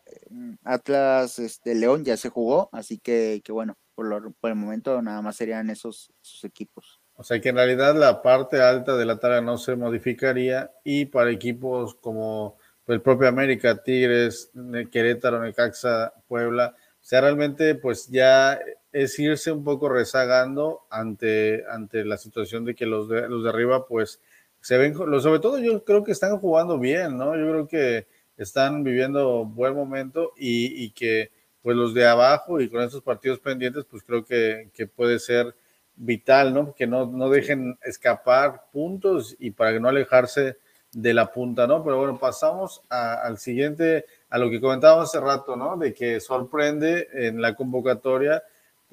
Atlas este, León ya se jugó, así que, que bueno, por, por, el momento nada más serían esos, equipos. O sea que en realidad la parte alta de la tabla no se modificaría y para equipos como el propio América, Tigres, Querétaro, Necaxa, Puebla, o sea, realmente pues ya es irse un poco rezagando ante, ante la situación de que los de, los de arriba, pues, se ven, sobre todo yo creo que están jugando bien, ¿no? Yo creo que están viviendo buen momento y, que, pues, los de abajo y con estos partidos pendientes, pues, creo que, puede ser vital, ¿no? Que no, no dejen escapar puntos y para que no alejarse de la punta, ¿no? Pero bueno, pasamos al siguiente, a lo que comentábamos hace rato, ¿no? De que sorprende en la convocatoria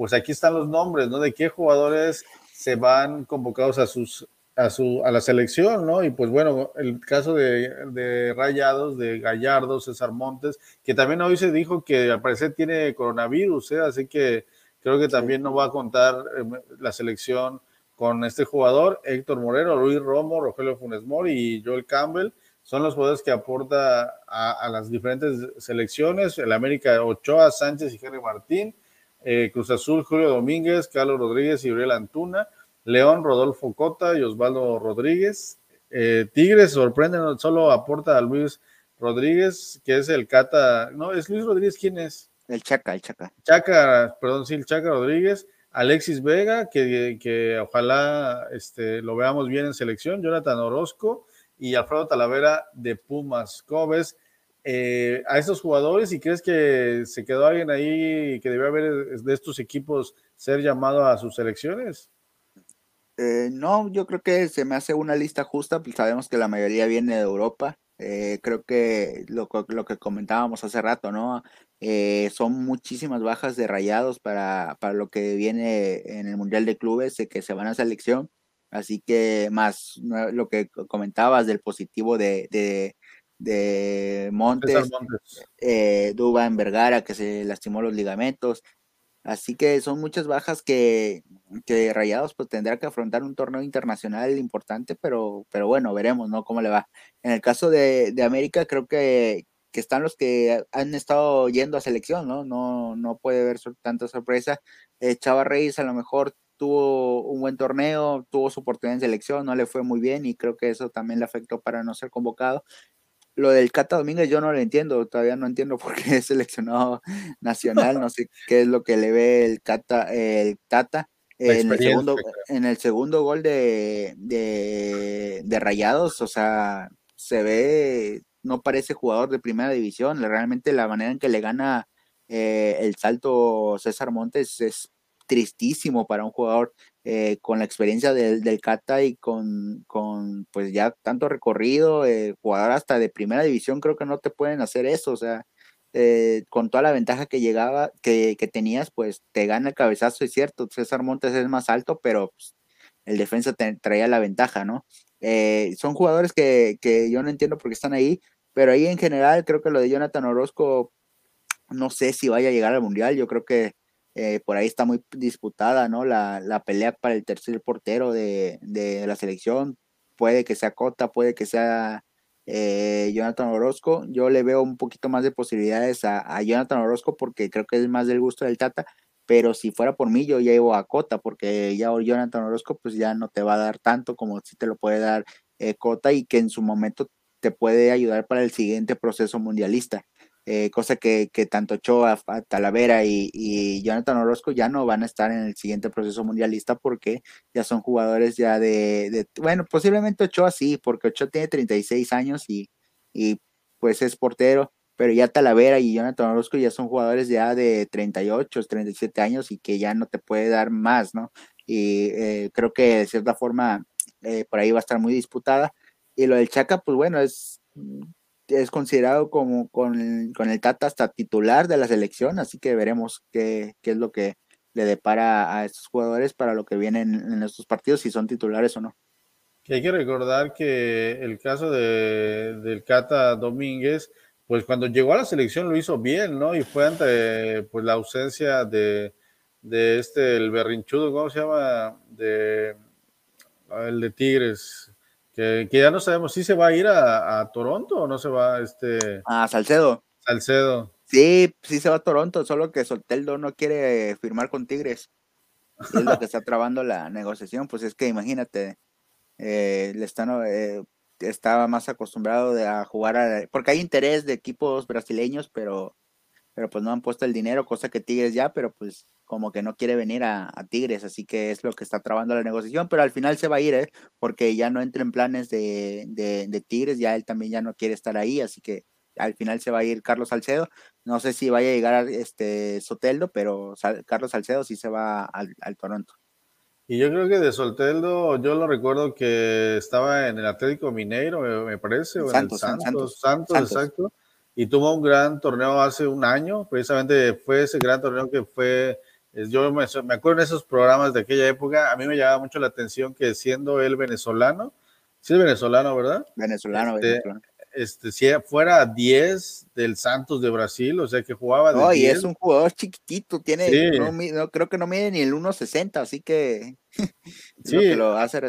pues aquí están los nombres, ¿no? De qué jugadores se van convocados a sus a su a la selección, ¿no? Y pues bueno, el caso de, Rayados, de Gallardo, César Montes, que también hoy se dijo que al parecer tiene coronavirus, ¿eh? así que creo que también no va a contar eh, la selección con este jugador, Héctor Moreno, Luis Romo, Rogelio Funes Mori y Joel Campbell, son los jugadores que aporta a, a las diferentes selecciones, el América Ochoa, Sánchez y Henry Martín, eh, Cruz Azul, Julio Domínguez, Carlos Rodríguez y Uriel Antuna, León, Rodolfo Cota y Osvaldo Rodríguez. Eh, Tigres sorprende, solo aporta a Luis Rodríguez, que es el Cata, no, es Luis Rodríguez, ¿quién es? El Chaca, el Chaca. Chaca, perdón, sí, el Chaca Rodríguez. Alexis Vega, que, que ojalá este, lo veamos bien en selección, Jonathan Orozco y Alfredo Talavera de Pumas. ¿Cómo eh, a estos jugadores y crees que se quedó alguien ahí que debe haber de estos equipos ser llamado a sus selecciones? Eh, no, yo creo que se me hace una lista justa, pues sabemos que la mayoría viene de Europa. Eh, creo que lo, lo, que comentábamos hace rato, ¿no? Eh, son muchísimas bajas de rayados para, para, lo que viene en el Mundial de Clubes, que se van a selección. Así que más lo que comentabas del positivo de, de Montes, Montes. Duba en Vergara, que se lastimó los ligamentos. Así que son muchas bajas que, que Rayados pues tendrá que afrontar un torneo internacional importante, pero, pero bueno, veremos, ¿no? Cómo le va. En el caso de, de América, creo que, que, están los que han estado yendo a selección, ¿no? No, no puede haber tanta sorpresa. Eh, Chava Reyes a lo mejor tuvo un buen torneo, tuvo su oportunidad en selección, no le fue muy bien y creo que eso también le afectó para no ser convocado. Lo del Cata Domínguez yo no lo entiendo, todavía no entiendo por qué es seleccionado nacional, no sé qué es lo que le ve el Cata, el Tata. En el, segundo, en el segundo gol de, de, Rayados, o sea, se ve, no parece jugador de primera división, realmente la manera en que le gana eh, el salto César Montes es tristísimo para un jugador eh, con la experiencia del, del Cata y con, con, pues ya tanto recorrido, eh, jugador hasta de primera división, creo que no te pueden hacer eso, o sea, eh, con toda la ventaja que llegaba, que, que, tenías, pues te gana el cabezazo, es cierto, César Montes es más alto, pero pues, el defensa traía la ventaja, ¿no? son jugadores que, que yo no entiendo por qué están ahí, pero ahí en general creo que lo de Jonathan Orozco, no sé si vaya a llegar al Mundial, yo creo que eh, por ahí está muy disputada, ¿no? La, la pelea para el tercer portero de, de, la selección. Puede que sea Cota, puede que sea eh, Jonathan Orozco. Yo le veo un poquito más de posibilidades a, Jonathan Orozco porque creo que es más del gusto del Tata. Pero si fuera por mí, yo ya iba a Cota porque ya Jonathan Orozco pues ya no te va a dar tanto como si te lo puede dar eh, Cota y que en su momento te puede ayudar para el siguiente proceso mundialista. Eh, cosa que, que, tanto Ochoa, Talavera y, y, Jonathan Orozco ya no van a estar en el siguiente proceso mundialista porque ya son jugadores ya de, de bueno, posiblemente Ochoa sí, porque Ochoa tiene 36 años y, y pues es portero, pero ya Talavera y Jonathan Orozco ya son jugadores ya de 38, 37 años y que ya no te puede dar más, ¿no? Y eh, creo que de cierta forma eh, por ahí va a estar muy disputada. Y lo del Chaca, pues bueno, es es considerado como con, con, el Tata hasta titular de la selección, así que veremos qué, qué, es lo que le depara a estos jugadores para lo que vienen en estos partidos, si son titulares o no. hay que recordar que el caso de, del Cata Domínguez, pues cuando llegó a la selección lo hizo bien, ¿no? Y fue ante pues la ausencia de, de este, el berrinchudo, ¿cómo se llama? De el de Tigres, que, ya no sabemos si se va a ir a, Toronto o no se va este. A Salcedo. Salcedo. Sí, sí se va a Toronto, solo que Soteldo no quiere firmar con Tigres. es lo que está trabando la negociación. Pues es que imagínate, eh, le están, eh, estaba más acostumbrado a jugar a, porque hay interés de equipos brasileños, pero, pero pues no han puesto el dinero, cosa que Tigres ya, pero pues como que no quiere venir a, Tigres, así que es lo que está trabando la negociación, pero al final se va a ir, ¿eh? porque ya no entra en planes de, de, Tigres, ya él también ya no quiere estar ahí, así que al final se va a ir Carlos Salcedo, no sé si vaya a llegar este Soteldo, pero Carlos Salcedo sí se va al, Toronto. Y yo creo que de Soteldo, yo lo recuerdo que estaba en el Atlético Mineiro, me, parece, o en el Santos, Santos, exacto, y tuvo un gran torneo hace un año, precisamente fue ese gran torneo que fue yo me, acuerdo en esos programas de aquella época, a mí me llamaba mucho la atención que siendo él venezolano, sí es venezolano, ¿verdad? Venezolano, este, venezolano. Este, si fuera 10 del Santos de Brasil, o sea que jugaba de No, y es un jugador chiquitito, tiene, no, creo que no mide ni el 1.60, así que sí. lo que lo hace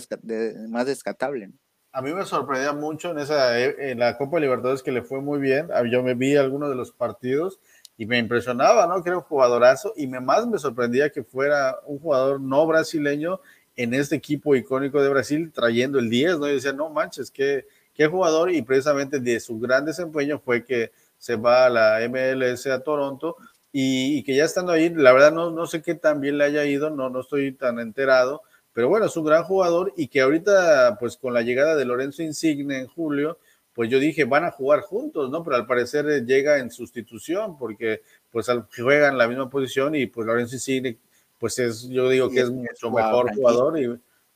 más descatable. A mí me sorprendía mucho en esa en la Copa Libertadores que le fue muy bien. Yo me vi algunos de los partidos y me impresionaba, ¿no? Que era un jugadorazo y me, más me sorprendía que fuera un jugador no brasileño en este equipo icónico de Brasil trayendo el 10, ¿no? Y decía, no manches, qué, qué jugador y precisamente de su gran desempeño fue que se va a la MLS a Toronto y, que ya estando ahí, la verdad no, no sé qué tan bien le haya ido, no, no estoy tan enterado, pero bueno, es un gran jugador y que ahorita pues con la llegada de Lorenzo Insigne en julio, pues yo dije, van a jugar juntos, ¿no? Pero al parecer eh, llega en sustitución porque pues juegan la misma posición y pues Lorenzo Insigne, pues es, yo digo que es mucho mejor jugador y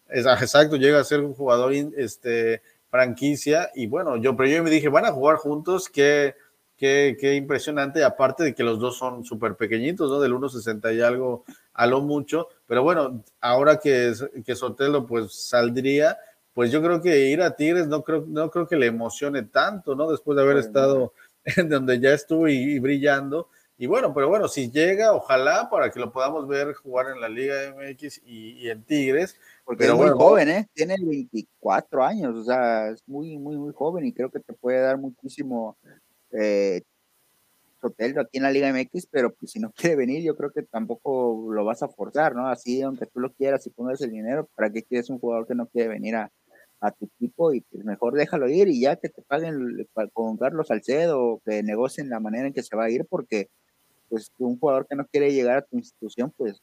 es, exacto, llega a ser un jugador este, franquicia y bueno, yo, pero yo me dije, van a jugar juntos, qué, qué, qué impresionante, aparte de que los dos son súper pequeñitos, ¿no? Del 1.60 y algo a lo mucho, pero bueno, ahora que, que Sotelo pues saldría, pues yo creo que ir a Tigres no creo, no creo que le emocione tanto, ¿no? Después de haber estado en donde ya estuvo y, brillando. Y bueno, pero bueno, si llega, ojalá para que lo podamos ver jugar en la Liga MX y, en Tigres. Porque es muy joven, ¿eh? Tiene 24 años, o sea, es muy, muy, muy joven y creo que te puede dar muchísimo eh, hotel aquí en la Liga MX, pero pues si no quiere venir, yo creo que tampoco lo vas a forzar, ¿no? Así, aunque tú lo quieras y pongas el dinero, ¿para qué quieres un jugador que no quiere venir a, tu equipo y pues mejor déjalo ir y ya que te paguen con Carlos Salcedo, que negocien la manera en que se va a ir, porque pues un jugador que no quiere llegar a tu institución, pues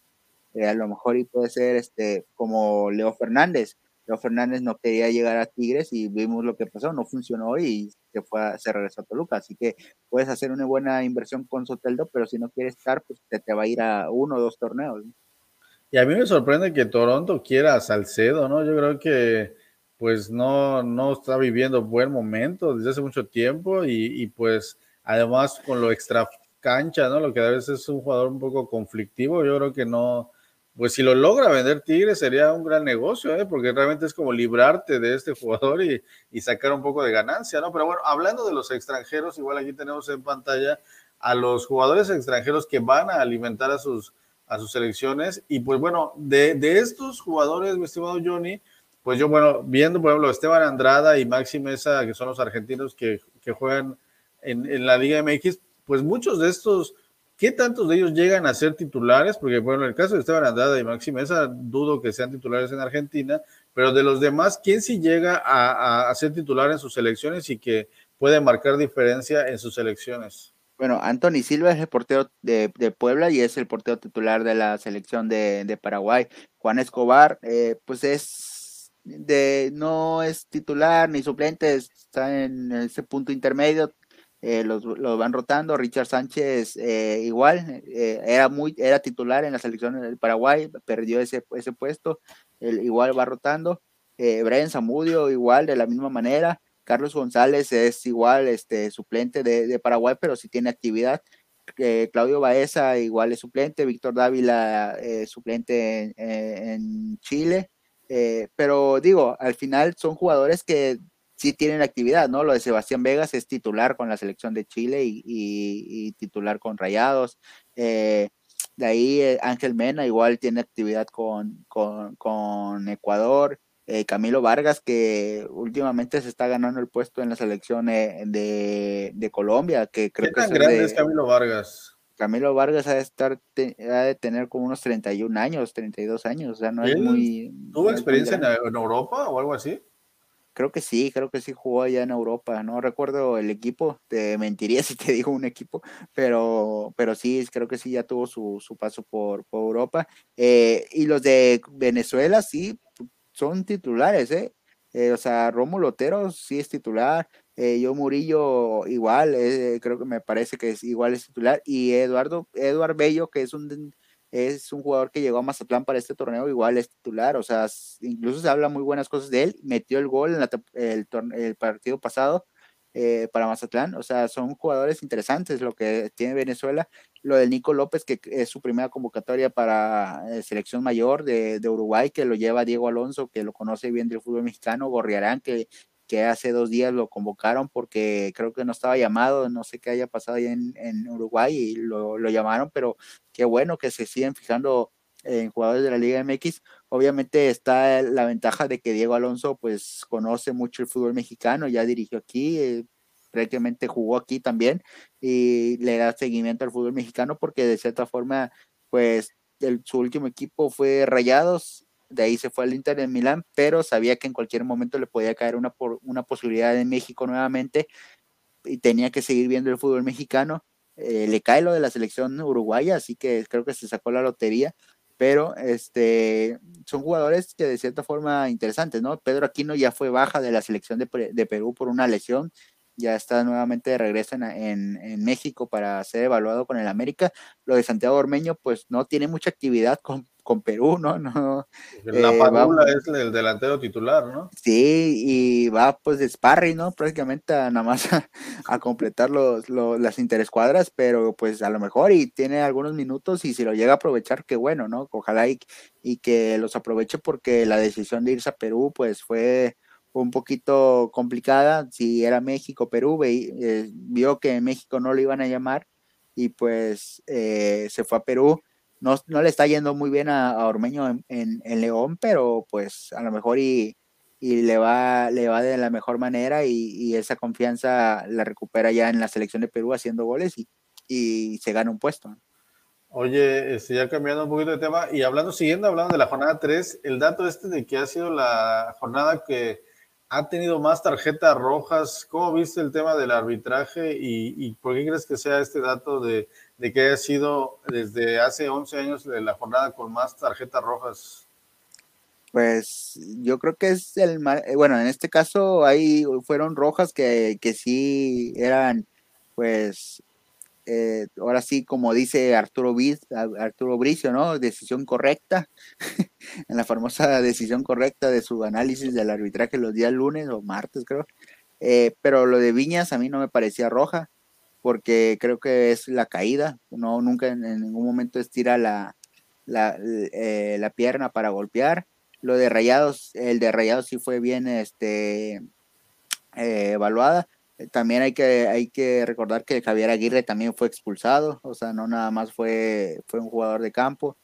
eh, a lo mejor y puede ser este como Leo Fernández. Leo Fernández no quería llegar a Tigres y vimos lo que pasó, no funcionó y se fue se regresó a Toluca, así que puedes hacer una buena inversión con Soteldo, pero si no quieres estar, pues te, te va a ir a uno o dos torneos. Y a mí me sorprende que Toronto quiera a Salcedo, ¿no? Yo creo que pues no, no está viviendo buen momento desde hace mucho tiempo y, pues además con lo extra cancha, ¿no? Lo que a veces es un jugador un poco conflictivo, yo creo que no, pues si lo logra vender Tigres sería un gran negocio, ¿eh? porque realmente es como librarte de este jugador y, y, sacar un poco de ganancia, ¿no? Pero bueno, hablando de los extranjeros, igual aquí tenemos en pantalla a los jugadores extranjeros que van a alimentar a sus, a sus selecciones y pues bueno, de, de estos jugadores, mi estimado Johnny, pues yo, bueno, viendo, por ejemplo, Esteban Andrada y Maxi Mesa, que son los argentinos que, que juegan en, en, la Liga MX, pues muchos de estos, ¿qué tantos de ellos llegan a ser titulares? Porque, bueno, en el caso de Esteban Andrada y Maxi Mesa, dudo que sean titulares en Argentina, pero de los demás, ¿quién sí llega a, ser titular en sus selecciones y que puede marcar diferencia en sus selecciones? Bueno, Anthony Silva es el portero de, Puebla y es el portero titular de la selección de, de Paraguay. Juan Escobar, eh, pues es de no es titular ni suplente, está en ese punto intermedio, eh, los, van rotando. Richard Sánchez eh, igual, eh, era muy, era titular en la selección del Paraguay, perdió ese, ese puesto, igual va rotando. Brian Zamudio igual de la misma manera. Carlos González es igual este suplente de, Paraguay, pero sí tiene actividad. Claudio Baeza igual es suplente, Víctor Dávila suplente en Chile, pero digo, al final son jugadores que sí tienen actividad, ¿no? Lo de Sebastián Vegas es titular con la selección de Chile y, titular con Rayados. Eh, de ahí eh, Ángel Mena igual tiene actividad con, con, Ecuador. Camilo Vargas, que últimamente se está ganando el puesto en la selección de, de Colombia, que creo ¿Qué tan grande es Camilo Vargas? Camilo Vargas ha de estar, ha de tener como unos 31 años, 32 años, o sea, no es muy... ¿Tuvo experiencia en, Europa o algo así? Creo que sí, creo que sí jugó allá en Europa, no recuerdo el equipo, te mentiría si te digo un equipo, pero, pero sí, creo que sí ya tuvo su, su paso por, por Europa. Eh, y los de Venezuela sí son titulares, ¿eh? eh o sea, Rómulo Otero sí es titular, eh, yo Murillo igual, eh, creo que me parece que es igual es titular. Y Eduardo, Eduardo Bello, que es un, es un jugador que llegó a Mazatlán para este torneo, igual es titular. O sea, incluso se habla muy buenas cosas de él. Metió el gol en el, el, partido pasado eh, para Mazatlán. O sea, son jugadores interesantes lo que tiene Venezuela. Lo del Nico López, que es su primera convocatoria para selección mayor de, de, Uruguay, que lo lleva Diego Alonso, que lo conoce bien del fútbol mexicano, Gorriarán, que que hace dos días lo convocaron porque creo que no estaba llamado, no sé qué haya pasado ahí en, Uruguay y lo, llamaron, pero qué bueno que se siguen fijando en jugadores de la Liga MX. Obviamente está la ventaja de que Diego Alonso pues conoce mucho el fútbol mexicano, ya dirigió aquí, eh, prácticamente jugó aquí también y le da seguimiento al fútbol mexicano porque de cierta forma pues su último equipo fue Rayados de ahí se fue al Inter de Milán, pero sabía que en cualquier momento le podía caer una, una posibilidad en México nuevamente y tenía que seguir viendo el fútbol mexicano. Eh, le cae lo de la selección uruguaya, así que creo que se sacó la lotería. pero este, son jugadores que de cierta forma interesantes, ¿no? Pedro Aquino ya fue baja de la selección de, de Perú por una lesión, ya está nuevamente de regreso en, en, México para ser evaluado con el América. Lo de Santiago Ormeño, pues no tiene mucha actividad con, con Perú, ¿no? no la eh, es el delantero titular, ¿no? Sí, y va pues de sparring, ¿no? Prácticamente a, nada más a, completar los, los, las interescuadras, pero pues a lo mejor y tiene algunos minutos y si lo llega a aprovechar, qué bueno, ¿no? Ojalá y, y que los aproveche porque la decisión de irse a Perú pues fue un poquito complicada. Si era México, Perú, eh, vio que en México no lo iban a llamar y pues eh, se fue a Perú. No, no, le está yendo muy bien a, Ormeño en, en, León, pero pues a lo mejor y, y, le, va, le va de la mejor manera y, y, esa confianza la recupera ya en la selección de Perú haciendo goles y, y se gana un puesto. Oye, este, ya cambiando un poquito de tema y hablando, siguiendo hablando de la jornada 3, el dato este de que ha sido la jornada que ha tenido más tarjetas rojas. ¿Cómo viste el tema del arbitraje y, por qué crees que sea este dato de, que haya sido desde hace 11 años la jornada con más tarjetas rojas? Pues yo creo que es el eh, bueno, en este caso ahí fueron rojas que, que sí eran pues eh, ahora sí, como dice Arturo, Arturo Bricio, ¿no? Decisión correcta, en la famosa decisión correcta de su análisis del arbitraje los días lunes o martes, creo. Eh, pero lo de Viñas a mí no me parecía roja, porque creo que es la caída, no, nunca en, ningún momento estira la, la, eh, la, pierna para golpear. Lo de Rayados, el de Rayados sí fue bien este, evaluada. También hay que, hay que recordar que Javier Aguirre también fue expulsado, o sea, no nada más fue, fue un jugador de campo,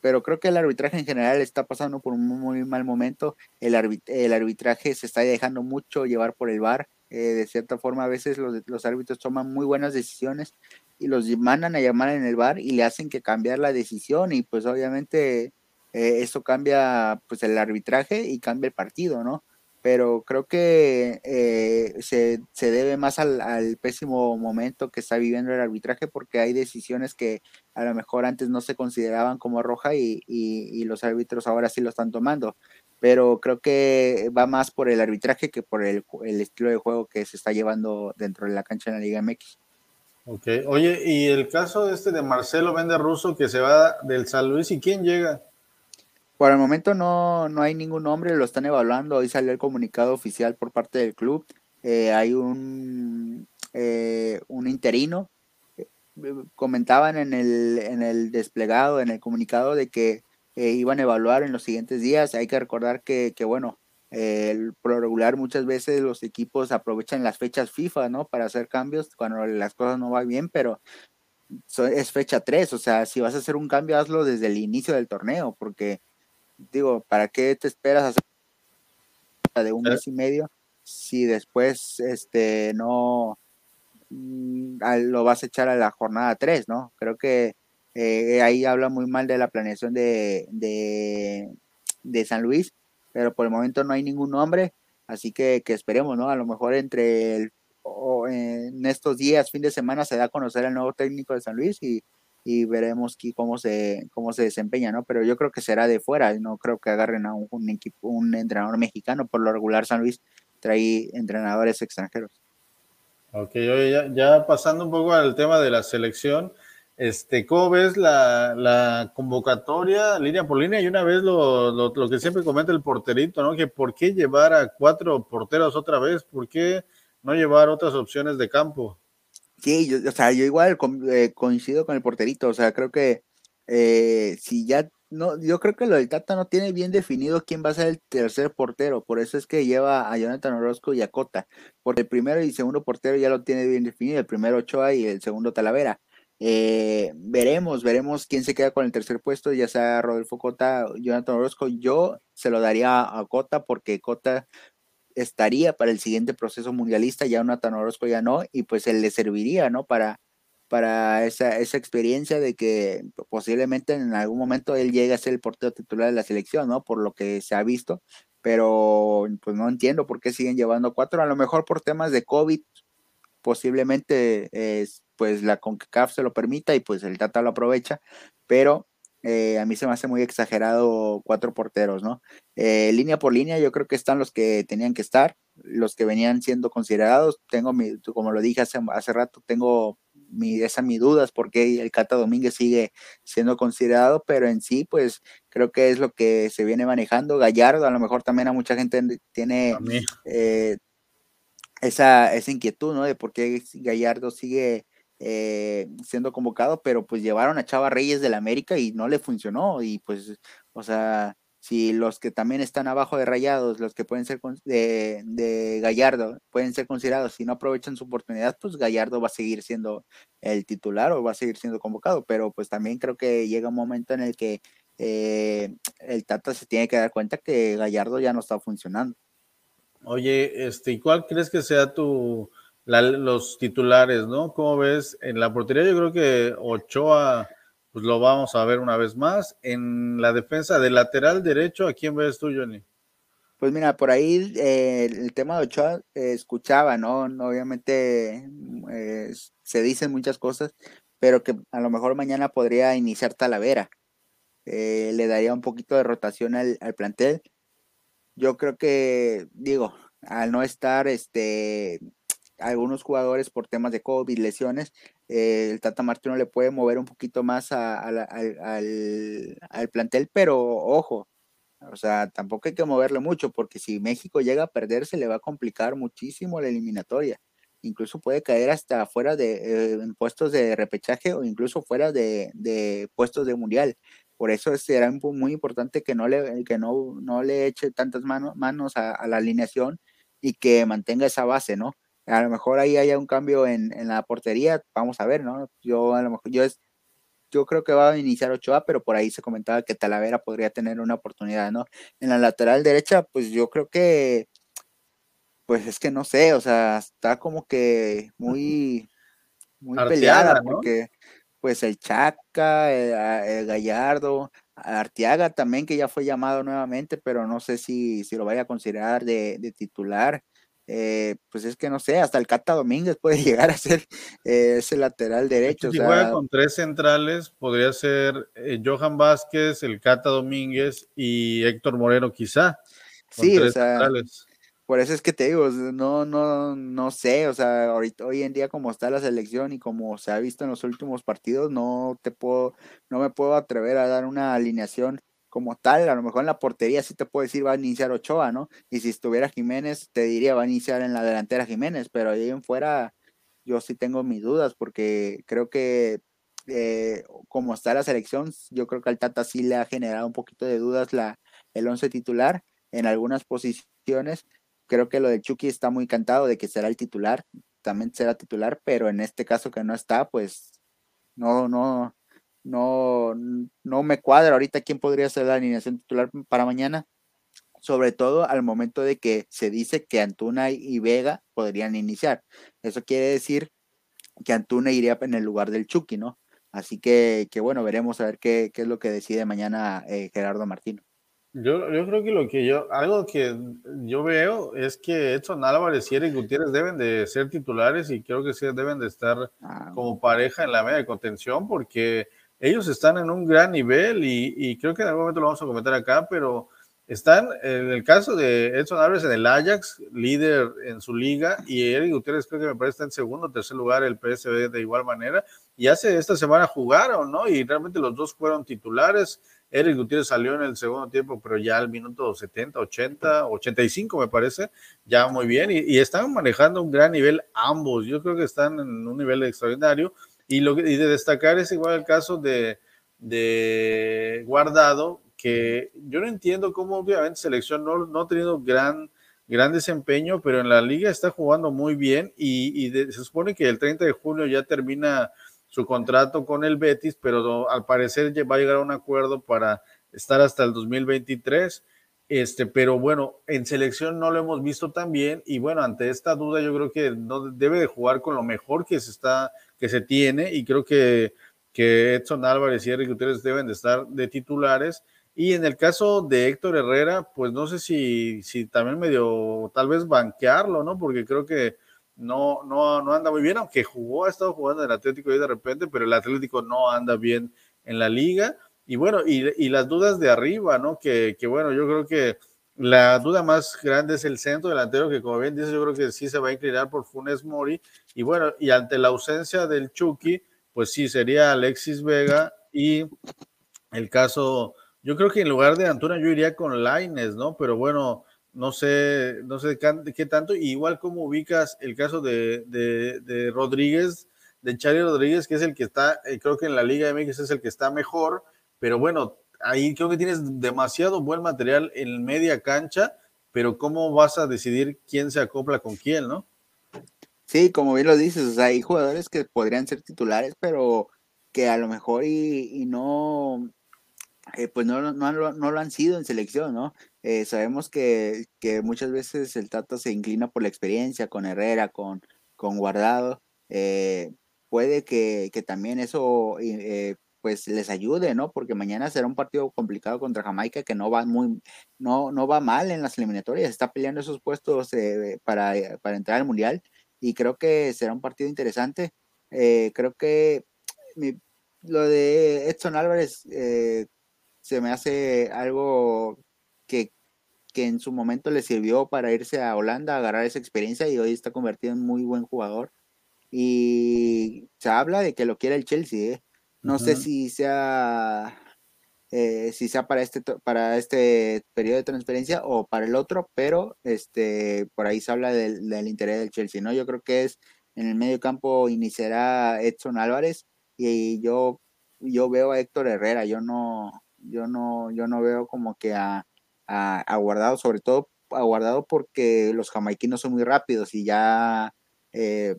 pero creo que el arbitraje en general está pasando por un muy mal momento, el, el arbitraje se está dejando mucho llevar por el VAR, eh, de cierta forma a veces los, los árbitros toman muy buenas decisiones y los mandan a llamar en el VAR y le hacen que cambiar la decisión y pues obviamente eh, eso cambia pues el arbitraje y cambia el partido, ¿no? pero creo que eh, se, se, debe más al, al, pésimo momento que está viviendo el arbitraje porque hay decisiones que a lo mejor antes no se consideraban como roja y, y, los árbitros ahora sí lo están tomando, pero creo que va más por el arbitraje que por el, el estilo de juego que se está llevando dentro de la cancha en la Liga MX. Ok, oye, y el caso este de Marcelo Vende Russo que se va del San Luis, ¿y quién llega? Por el momento no, no hay ningún nombre, lo están evaluando. Hoy salió el comunicado oficial por parte del club. Eh, hay un, eh, un interino. Eh, comentaban en el, en el desplegado, en el comunicado, de que iban a evaluar en los siguientes días. Hay que recordar que, que bueno, el pro regular muchas veces los equipos aprovechan las fechas FIFA, ¿no? Para hacer cambios cuando las cosas no van bien, pero es fecha 3, o sea, si vas a hacer un cambio, hazlo desde el inicio del torneo, porque digo, ¿para qué te esperas hacer de un mes y medio si después este no mm, lo vas a echar a la jornada 3, ¿no? Creo que eh, ahí habla muy mal de la planeación de, de, San Luis, pero por el momento no hay ningún nombre, así que, que esperemos, ¿no? A lo mejor entre el, en estos días, fin de semana, se da a conocer el nuevo técnico de San Luis y, y veremos cómo se, cómo se desempeña, ¿no? Pero yo creo que será de fuera, no creo que agarren a un, un entrenador mexicano, por lo regular San Luis trae entrenadores extranjeros. Ok, oye, ya, pasando un poco al tema de la selección, este, ¿cómo ves la, convocatoria línea por línea? Y una vez lo, lo, que siempre comenta el porterito, ¿no? Que por qué llevar a cuatro porteros otra vez, por qué no llevar otras opciones de campo. Sí, yo, o sea, yo igual eh, coincido con el porterito, o sea, creo que eh, si ya no, yo creo que lo del Tata no tiene bien definido quién va a ser el tercer portero, por eso es que lleva a Jonathan Orozco y a Cota, porque el primero y segundo portero ya lo tiene bien definido, el primero Ochoa y el segundo Talavera. Eh, veremos, veremos quién se queda con el tercer puesto, ya sea Rodolfo Cota, Jonathan Orozco. Yo se lo daría a Cota porque Cota estaría para el siguiente proceso mundialista, ya Nathan Orozco ya no, y pues él le serviría, ¿no? Para, para esa, esa experiencia de que posiblemente en algún momento él llegue a ser el portero titular de la selección, ¿no? Por lo que se ha visto, pero pues no entiendo por qué siguen llevando cuatro, a lo mejor por temas de COVID, posiblemente es, pues la CONCACAF se lo permita y pues el Tata lo aprovecha, pero eh, a mí se me hace muy exagerado cuatro porteros, ¿no? Eh, línea por línea, yo creo que están los que tenían que estar, los que venían siendo considerados. Tengo mi, como lo dije hace, hace rato, tengo mi, esa mis dudas porque el Cata Domínguez sigue siendo considerado, pero en sí, pues creo que es lo que se viene manejando. Gallardo, a lo mejor también a mucha gente tiene eh, esa, esa inquietud, ¿no? De por qué Gallardo sigue eh, siendo convocado, pero pues llevaron a Chava Reyes del América y no le funcionó. Y pues, o sea, si los que también están abajo de Rayados, los que pueden ser de, de, Gallardo, pueden ser considerados, si no aprovechan su oportunidad, pues Gallardo va a seguir siendo el titular o va a seguir siendo convocado. Pero pues también creo que llega un momento en el que eh, el Tata se tiene que dar cuenta que Gallardo ya no está funcionando. Oye, este, ¿y cuál crees que sea tu los titulares, ¿no? ¿Cómo ves? En la portería yo creo que Ochoa, pues lo vamos a ver una vez más. En la defensa de lateral derecho, ¿a quién ves tú, Johnny? Pues mira, por ahí eh, el tema de Ochoa eh, escuchaba, ¿no? Obviamente eh, se dicen muchas cosas, pero que a lo mejor mañana podría iniciar Talavera. le daría un poquito de rotación al, al plantel. Yo creo que, digo, al no estar este algunos jugadores por temas de COVID, lesiones, eh, el Tata Martino le puede mover un poquito más al, plantel, pero ojo, o sea, tampoco hay que moverle mucho, porque si México llega a perder, se le va a complicar muchísimo la eliminatoria. Incluso puede caer hasta fuera de eh, puestos de repechaje o incluso fuera de, puestos de mundial. Por eso será muy importante que no le, que no, no le eche tantas manos, manos a, a la alineación y que mantenga esa base, ¿no? A lo mejor ahí haya un cambio en, la portería, vamos a ver, ¿no? Yo a lo mejor, yo es, yo creo que va a iniciar Ochoa, pero por ahí se comentaba que Talavera podría tener una oportunidad, ¿no? En la lateral derecha, pues yo creo que, pues es que no sé, o sea, está como que muy, muy peleada, porque pues el Chaca, el, Gallardo, Arteaga también, que ya fue llamado nuevamente, pero no sé si, si lo vaya a considerar de, de titular. Eh, pues es que no sé, hasta el Cata Domínguez puede llegar a ser eh, ese lateral derecho. Si juega con tres centrales, podría ser eh, Johan Vázquez, el Cata Domínguez y Héctor Moreno, quizá. Sí, o sea, por eso es que te digo, no, no, no sé, o sea, ahorita, hoy en día como está la selección y como se ha visto en los últimos partidos, no te puedo, no me puedo atrever a dar una alineación como tal, a lo mejor en la portería sí te puedo decir va a iniciar Ochoa, ¿no? Y si estuviera Jiménez, te diría va a iniciar en la delantera Jiménez, pero ahí en fuera yo sí tengo mis dudas porque creo que eh, como está la selección, yo creo que al Tata sí le ha generado un poquito de dudas la, el once titular en algunas posiciones. Creo que lo de Chucky está muy cantado de que será el titular, también será titular, pero en este caso que no está, pues no, no, no, no me cuadra ahorita quién podría ser la alineación titular para mañana, sobre todo al momento de que se dice que Antuna y Vega podrían iniciar. Eso quiere decir que Antuna iría en el lugar del Chucky, ¿no? Así que, que bueno, veremos a ver qué, qué, es lo que decide mañana eh, Gerardo Martino. Yo, yo, creo que lo que yo, algo que yo veo es que Edson Álvarez y Eric Gutiérrez deben de ser titulares y creo que sí deben de estar ah. como pareja en la media de contención porque ellos están en un gran nivel y, creo que en algún momento lo vamos a comentar acá, pero están en el caso de Edson Álvarez en el Ajax, líder en su liga, y Eric Gutiérrez creo que me parece está en segundo o tercer lugar, el PSV de igual manera, y hace esta semana jugaron, ¿no? Y realmente los dos fueron titulares. Eric Gutiérrez salió en el segundo tiempo, pero ya al minuto 70, 80, 85 me parece, ya muy bien, y, y están manejando un gran nivel ambos. Yo creo que están en un nivel extraordinario y, lo, y de destacar es igual el caso de, de Guardado, que yo no entiendo cómo obviamente selección no, no ha tenido gran, gran desempeño, pero en la liga está jugando muy bien y, se supone que el 30 de junio ya termina su contrato con el Betis, pero al parecer va a llegar a un acuerdo para estar hasta el 2023. Este, pero bueno, en selección no lo hemos visto tan bien y bueno, ante esta duda yo creo que debe de jugar con lo mejor que se está que se tiene y creo que, que Edson Álvarez y Eric Gutiérrez deben de estar de titulares. Y en el caso de Héctor Herrera, pues no sé si, si también medio tal vez banquearlo, ¿no? Porque creo que no, no, no anda muy bien, aunque jugó, ha estado jugando en el Atlético y de repente, pero el Atlético no anda bien en la liga. y bueno, y, las dudas de arriba, ¿no? Que, que, bueno, yo creo que la duda más grande es el centro delantero, que como bien dice, yo creo que sí se va a inclinar por Funes Mori. Y bueno, y ante la ausencia del Chucky, pues sí, sería Alexis Vega y el caso, yo creo que en lugar de Antuna yo iría con Laines, ¿no? Pero bueno, no sé, no sé qué tanto, igual como ubicas el caso de, de, Rodríguez, de Charlie Rodríguez, que es el que está, eh, creo que en la Liga MX es el que está mejor, pero bueno, ahí creo que tienes demasiado buen material en media cancha, pero ¿cómo vas a decidir quién se acopla con quién, no? Sí, como bien lo dices, hay jugadores que podrían ser titulares, pero que a lo mejor y, no, eh, pues no, no, lo han sido en selección, ¿no? Eh, sabemos que, que, muchas veces el Tata se inclina por la experiencia con Herrera, con, con Guardado. Eh, puede que, que, también eso pues les ayude, ¿no? Porque mañana será un partido complicado contra Jamaica que no va muy, no, no va mal en las eliminatorias, está peleando esos puestos para, para entrar al Mundial y creo que será un partido interesante. creo que lo de Edson Álvarez eh, se me hace algo que, que, en su momento le sirvió para irse a Holanda, agarrar esa experiencia y hoy está convertido en muy buen jugador. Y se habla de que lo quiere el Chelsea. ¿eh? No sé si sea eh, si sea para este para este periodo de transferencia o para el otro, pero este por ahí se habla del, del interés del Chelsea, ¿no? Yo creo que es en el medio campo iniciará Edson Álvarez y yo, yo veo a Héctor Herrera, yo no, yo no, yo no veo como que a, a, Guardado, sobre todo a Guardado porque los jamaiquinos son muy rápidos y ya eh,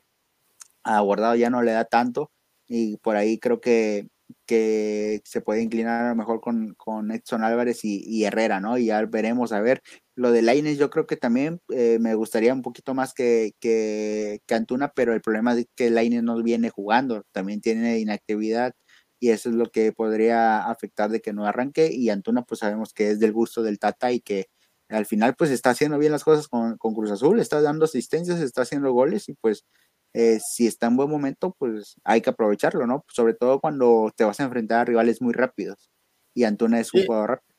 a Guardado ya no le da tanto y por ahí creo que, que se puede inclinar a lo mejor con, con Edson Álvarez y, Herrera, ¿no? Y ya veremos, a ver, lo de Laines yo creo que también eh, me gustaría un poquito más que, que, Antuna, pero el problema es que Laines no viene jugando, también tiene inactividad y eso es lo que podría afectar de que no arranque y Antuna pues sabemos que es del gusto del Tata y que al final pues está haciendo bien las cosas con, con Cruz Azul, está dando asistencias, está haciendo goles y pues eh, si está en buen momento, pues hay que aprovecharlo, ¿no? Sobre todo cuando te vas a enfrentar a rivales muy rápidos. Y Antuna es un jugador rápido.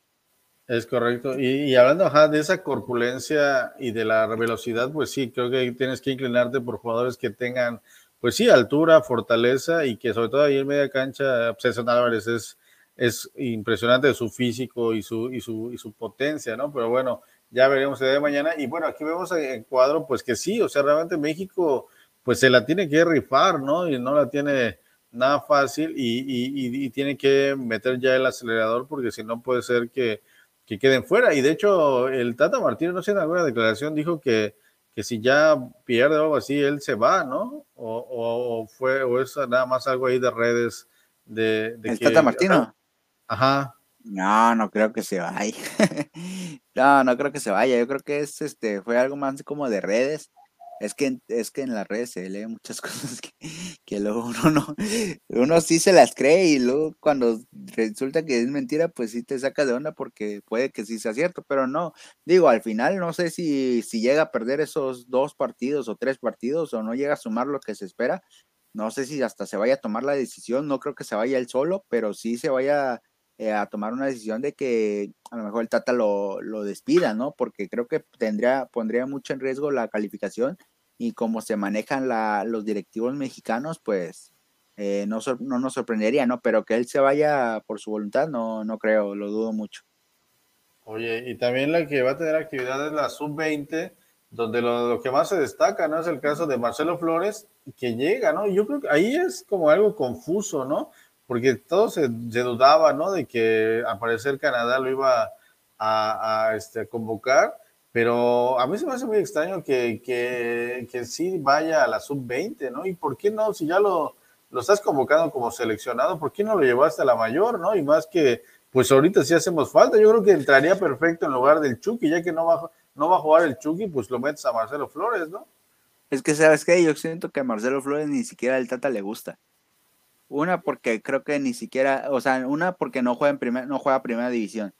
Es correcto. Y, hablando de esa corpulencia y de la velocidad, pues sí, creo que tienes que inclinarte por jugadores que tengan, pues sí, altura, fortaleza y que sobre todo ahí en media cancha, César Álvarez es, es impresionante su físico y su, y, su, y su potencia, ¿no? Pero bueno, ya veremos el día de mañana. Y bueno, aquí vemos en cuadro, pues que sí, o sea, realmente México pues se la tiene que rifar, ¿no? Y no la tiene nada fácil y, tiene que meter ya el acelerador porque si no puede ser que, queden fuera. Y de hecho, el Tata Martínez, no sé, en alguna declaración dijo que, que si ya pierde o algo así, él se va, ¿no? O, fue, o es nada más algo ahí de redes de, ¿El Tata Martino? Ajá. No, no creo que se vaya. no, no creo que se vaya. Yo creo que es este, fue algo más como de redes es que, es que en las redes se lee muchas cosas que, que, luego uno no, uno sí se las cree y luego cuando resulta que es mentira, pues sí te saca de onda porque puede que sí sea cierto, pero no, digo, al final no sé si, si llega a perder esos dos partidos o tres partidos o no llega a sumar lo que se espera, no sé si hasta se vaya a tomar la decisión, no creo que se vaya él solo, pero sí se vaya eh, a tomar una decisión de que a lo mejor el Tata lo, lo despida, ¿no? Porque creo que tendría, pondría mucho en riesgo la calificación y como se manejan la, los directivos mexicanos, pues eh, no, no, nos sorprendería, ¿no? Pero que él se vaya por su voluntad, no, no creo, lo dudo mucho. Oye, y también la que va a tener actividad es la sub-20, donde lo, lo, que más se destaca, ¿no? Es el caso de Marcelo Flores, que llega, ¿no? Yo creo que ahí es como algo confuso, ¿no? Porque todo se, dudaba, ¿no? De que aparecer Canadá lo iba a, este, convocar, pero a mí se me hace muy extraño que, que, que sí vaya a la sub-20, ¿no? ¿Y por qué no? Si ya lo, lo estás convocando como seleccionado, ¿por qué no lo llevaste a la mayor, ¿no? Y más que, pues ahorita sí hacemos falta, yo creo que entraría perfecto en lugar del Chucky, ya que no va, no va a jugar el Chucky, pues lo metes a Marcelo Flores, ¿no? Es que, ¿sabes qué? Yo siento que a Marcelo Flores ni siquiera el Tata le gusta. Una porque creo que ni siquiera, o sea, una porque no juega en primer, no juega primera división.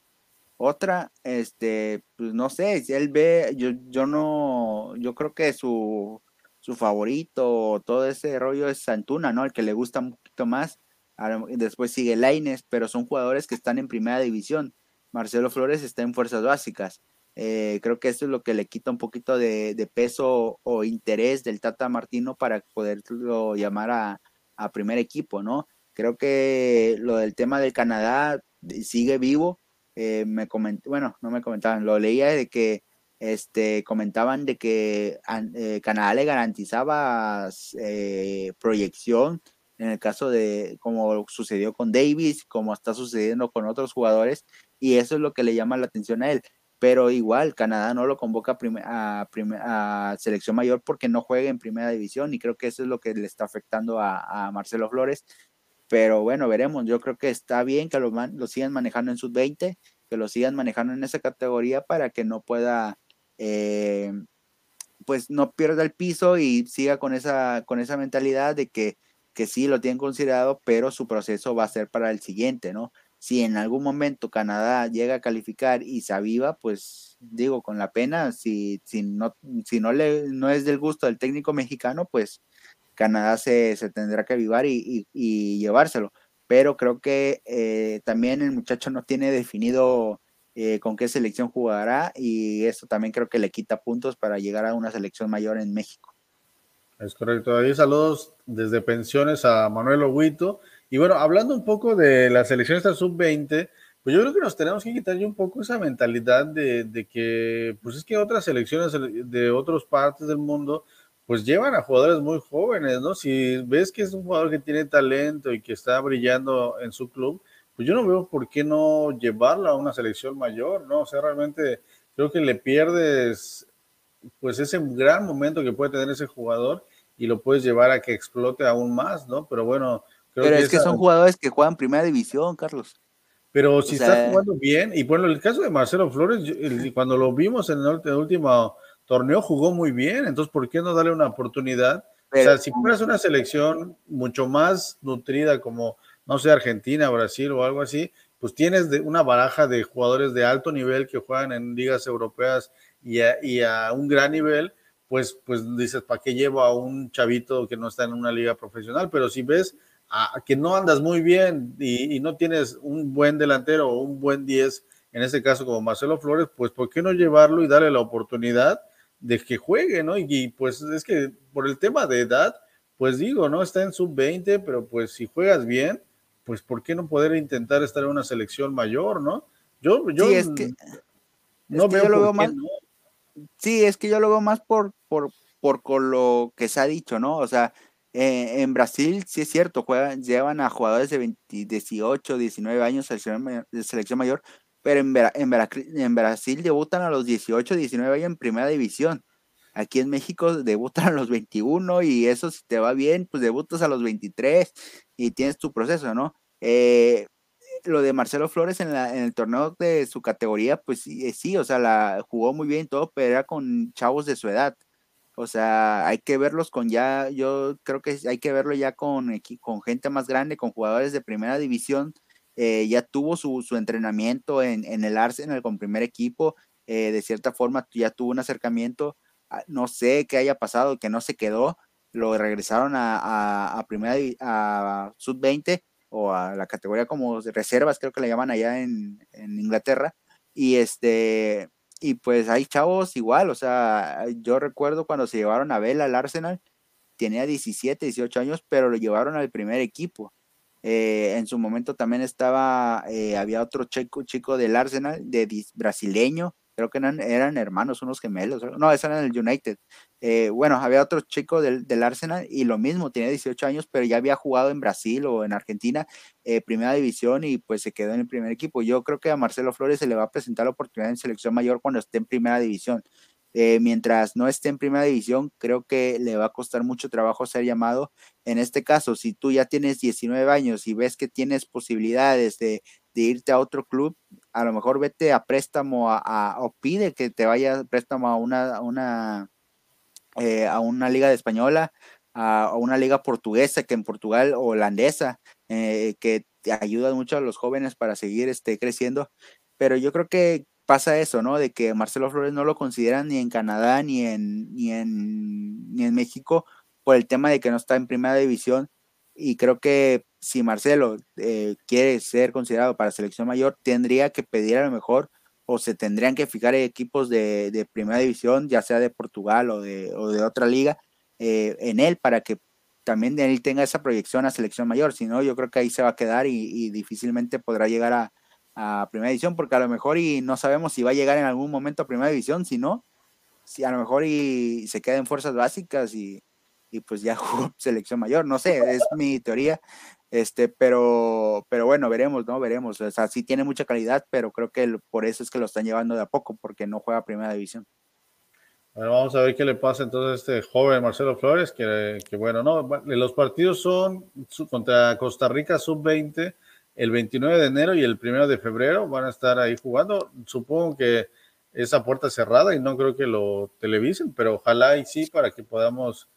Otra, este, pues no sé, él ve, yo, yo no, yo creo que su, su favorito, todo ese rollo es Santuna, ¿no? El que le gusta un poquito más. después sigue Laines, pero son jugadores que están en primera división. Marcelo Flores está en fuerzas básicas. Eh, creo que eso es lo que le quita un poquito de, peso o interés del Tata Martino para poderlo llamar a, a, primer equipo, ¿no? Creo que lo del tema del Canadá sigue vivo. Eh, me bueno, no me comentaban, lo leía de que este, comentaban de que eh, Canadá le garantizaba proyección en el caso de como sucedió con Davis, como está sucediendo con otros jugadores, y eso es lo que le llama la atención a él. Pero igual, Canadá no lo convoca a, a, selección mayor porque no juega en primera división, y creo que eso es lo que le está afectando a, Marcelo Flores. Pero bueno, veremos. Yo creo que está bien que lo, lo sigan manejando en sub-20, que lo sigan manejando en esa categoría para que no pueda. Eh, pues no pierda el piso y siga con esa, con esa mentalidad de que que sí lo tienen considerado, pero su proceso va a ser para el siguiente, ¿no? Si en algún momento Canadá llega a calificar y se aviva, pues digo, con la pena, si, si, no, si no, le, no es del gusto del técnico mexicano, pues Canadá se, se tendrá que avivar y, y, llevárselo. Pero creo que eh, también el muchacho no tiene definido eh, con qué selección jugará y eso también creo que le quita puntos para llegar a una selección mayor en México. Es correcto. Ahí saludos desde pensiones a Manuel Oguito. Y bueno, hablando un poco de la selección esta sub-20, pues yo creo que nos tenemos que quitar un poco esa mentalidad de, que, pues es que otras selecciones de otras partes del mundo, pues llevan a jugadores muy jóvenes, ¿no? Si ves que es un jugador que tiene talento y que está brillando en su club, pues yo no veo por qué no llevarlo a una selección mayor, ¿no? O sea, realmente creo que le pierdes pues ese gran momento que puede tener ese jugador y lo puedes llevar a que explote aún más, ¿no? Pero bueno, pero es que son jugadores que juegan primera división, Carlos. Pero si está jugando bien, y bueno, el caso de Marcelo Flores, cuando lo vimos en el, último torneo, jugó muy bien, entonces, ¿por qué no darle una oportunidad? o sea, si fueras una selección mucho más nutrida como, no sé, Argentina, Brasil o algo así, pues tienes de una baraja de jugadores de alto nivel que juegan en ligas europeas y a, un gran nivel, pues, pues dices, ¿para qué llevo a un chavito que no está en una liga profesional? Pero si ves a, que no andas muy bien y, no tienes un buen delantero o un buen 10, en este caso como Marcelo Flores, pues ¿por qué no llevarlo y darle la oportunidad de que juegue, ¿no? Y, pues es que por el tema de edad, pues digo, ¿no? Está en sub-20, pero pues si juegas bien, pues ¿por qué no poder intentar estar en una selección mayor, ¿no? Yo, yo es que, no veo, lo veo mal. Sí, es que yo lo veo más por, por, por con lo que se ha dicho, ¿no? O sea, eh, en Brasil sí es cierto, juegan, llevan a jugadores de 18, 19 años de selección mayor, pero en, en, Brasil debutan a los 18, 19 años en primera división. Aquí en México debutan a los 21 y eso si te va bien, pues debutas a los 23 y tienes tu proceso, ¿no? Eh, lo de Marcelo Flores en, la, en el torneo de su categoría, pues sí, sí, o sea, la jugó muy bien todo, pero era con chavos de su edad. O sea, hay que verlos con ya, yo creo que hay que verlo ya con, con gente más grande, con jugadores de primera división. Eh, ya tuvo su, su entrenamiento en, en, el Arsenal con primer equipo, eh, de cierta forma ya tuvo un acercamiento. Ah, no sé qué haya pasado, que no se quedó, lo regresaron a, a, a primera a sub-20 o a la categoría como reservas, creo que le llaman allá en, Inglaterra. Y este, y pues hay chavos igual, o sea, yo recuerdo cuando se llevaron a Vela al Arsenal, tenía 17, 18 años, pero lo llevaron al primer equipo. Eh, en su momento también estaba, eh, había otro chico, chico del Arsenal, de brasileño, creo que eran, hermanos, unos gemelos, no, ese era en el United. Eh, bueno, había otro chico del, del, Arsenal y lo mismo, tenía 18 años, pero ya había jugado en Brasil o en Argentina, eh, primera división y pues se quedó en el primer equipo. Yo creo que a Marcelo Flores se le va a presentar la oportunidad en selección mayor cuando esté en primera división. Eh, mientras no esté en primera división, creo que le va a costar mucho trabajo ser llamado. En este caso, si tú ya tienes 19 años y ves que tienes posibilidades de, de irte a otro club, a lo mejor vete a préstamo a, o pide que te vaya a préstamo a una, una, eh, a una liga de española, a, una liga portuguesa, que en Portugal, o holandesa, eh, que te ayuda mucho a los jóvenes para seguir este, creciendo. Pero yo creo que pasa eso, ¿no? De que Marcelo Flores no lo consideran ni en Canadá ni en, ni en, ni en México por el tema de que no está en primera división y creo que si Marcelo eh, quiere ser considerado para selección mayor, tendría que pedir a lo mejor o se tendrían que fijar equipos de, primera división, ya sea de Portugal o de, otra liga, eh, en él para que también él tenga esa proyección a selección mayor. Si no, yo creo que ahí se va a quedar y, difícilmente podrá llegar a, a, primera división, porque a lo mejor y no sabemos si va a llegar en algún momento a primera división, si no, si a lo mejor y se queda en fuerzas básicas y, y pues ya jugó selección mayor, no sé, es mi teoría, este, pero, pero bueno, veremos, ¿no? Veremos, o sea, sí tiene mucha calidad, pero creo que por eso es que lo están llevando de a poco, porque no juega primera división. Bueno, vamos a ver qué le pasa entonces a este joven Marcelo Flores, que, que bueno, no, los partidos son contra Costa Rica sub-20 el 29 de enero y el 1 de febrero van a estar ahí jugando. Supongo que esa puerta cerrada y no creo que lo televisen, pero ojalá y sí para que podamos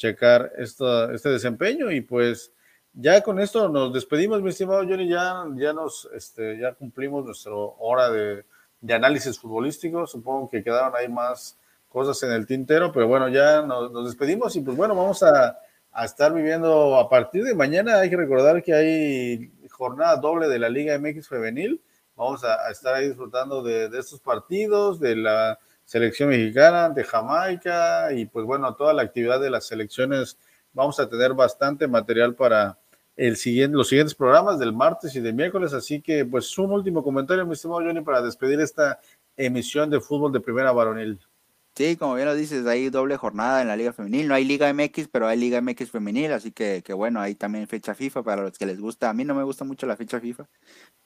checar esto, este desempeño y pues ya con esto nos despedimos, mi estimado Johnny, ya, ya nos, este, ya cumplimos nuestra hora de, análisis futbolístico, supongo que quedaron ahí más cosas en el tintero, pero bueno, ya nos, despedimos y pues bueno, vamos a, estar viviendo a partir de mañana, hay que recordar que hay jornada doble de la Liga MX femenil, vamos a, a estar ahí disfrutando de, de estos partidos, de la selección mexicana, de Jamaica y pues bueno, toda la actividad de las selecciones. Vamos a tener bastante material para el siguiente, los siguientes programas del martes y del miércoles. Así que pues un último comentario, mi estimado Johnny, para despedir esta emisión de fútbol de primera varonil. Sí, como bien lo dices, hay doble jornada en la Liga Femenil. No hay Liga MX, pero hay Liga MX Femenil, así que, que bueno, hay también fecha FIFA para los que les gusta. A mí no me gusta mucho la fecha FIFA,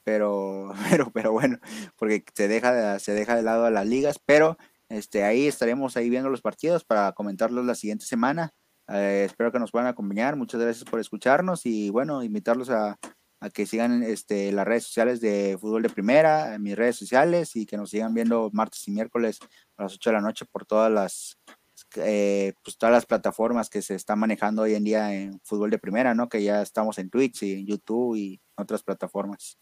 pero, pero, pero bueno, porque se deja, se deja de lado a las ligas, pero este, ahí estaremos ahí viendo los partidos para comentarlos la siguiente semana. Eh, espero que nos puedan acompañar. Muchas gracias por escucharnos y bueno, invitarlos a, que sigan este, las redes sociales de Fútbol de Primera, en mis redes sociales y que nos sigan viendo martes y miércoles a las 8 de la noche por todas las eh, pues todas las plataformas que se están manejando hoy en día en Fútbol de Primera, ¿no? Que ya estamos en Twitch y en YouTube y otras plataformas.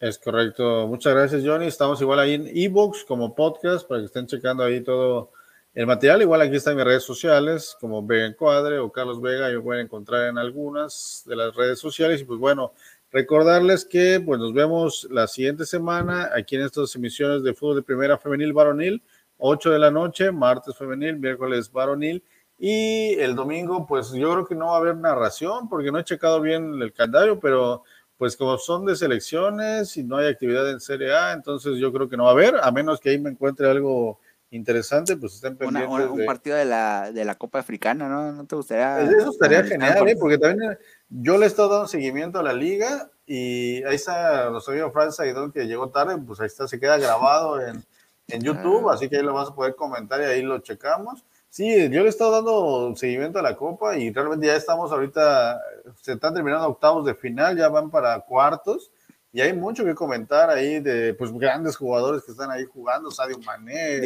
Es correcto. Muchas gracias, Johnny. Estamos igual ahí en ebooks como podcast para que estén checando ahí todo el material. Igual aquí están mis redes sociales como Vega Encuadre o Carlos Vega. Yo pueden encontrar en algunas de las redes sociales. Y pues bueno, recordarles que pues nos vemos la siguiente semana aquí en estas emisiones de fútbol de primera femenil varonil. 8 de la noche, martes femenil, miércoles varonil. Y el domingo, pues yo creo que no va a haber narración porque no he checado bien el calendario, pero pues como son de selecciones y no hay actividad en Serie A, entonces yo creo que no va a haber, a menos que ahí me encuentre algo interesante, pues estén pendientes. un partido de la, de la Copa Africana, ¿no? ¿No te gustaría? Eso estaría genial, ¿eh? porque también yo le he estado dando seguimiento a la liga y ahí está nuestro amigo Franz Aidón que llegó tarde, pues ahí está, se queda grabado en, en YouTube, ah. así que ahí lo vas a poder comentar y ahí lo checamos. Sí, yo le he estado dando seguimiento a la Copa y realmente ya estamos ahorita, se están terminando octavos de final, ya van para cuartos y hay mucho que comentar ahí de pues grandes jugadores que están ahí jugando, Sadio Mané.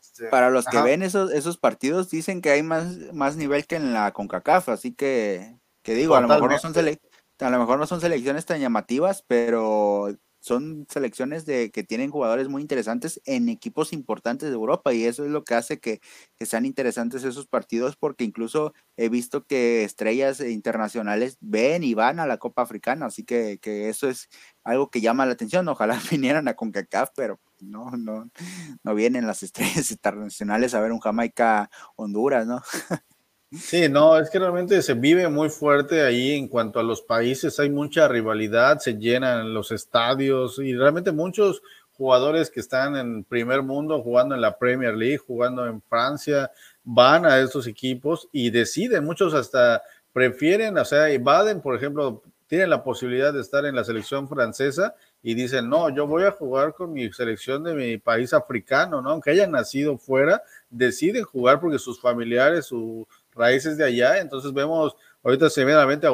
este, para los que ven esos, esos partidos dicen que hay más, más nivel que en la CONCACAF, así que, que digo, a lo, mejor no son a lo mejor no son selecciones tan llamativas, pero son selecciones de que tienen jugadores muy interesantes en equipos importantes de Europa y eso es lo que hace que, sean interesantes esos partidos porque incluso he visto que estrellas internacionales ven y van a la Copa Africana, así que, eso es algo que llama la atención. Ojalá vinieran a CONCACAF, pero no, no, no vienen las estrellas internacionales a ver un Jamaica Honduras, ¿no? Sí, no, es que realmente se vive muy fuerte ahí en cuanto a los países, hay mucha rivalidad, se llenan los estadios y realmente muchos jugadores que están en primer mundo jugando en la Premier League, jugando en Francia, van a estos equipos y deciden, muchos hasta prefieren, o sea, Baden, por ejemplo, tienen la posibilidad de estar en la selección francesa y dicen, no, yo voy a jugar con mi selección de mi país africano, ¿no? Aunque hayan nacido fuera, deciden jugar porque sus familiares, su, raíces de allá, entonces vemos, ahorita se a la mente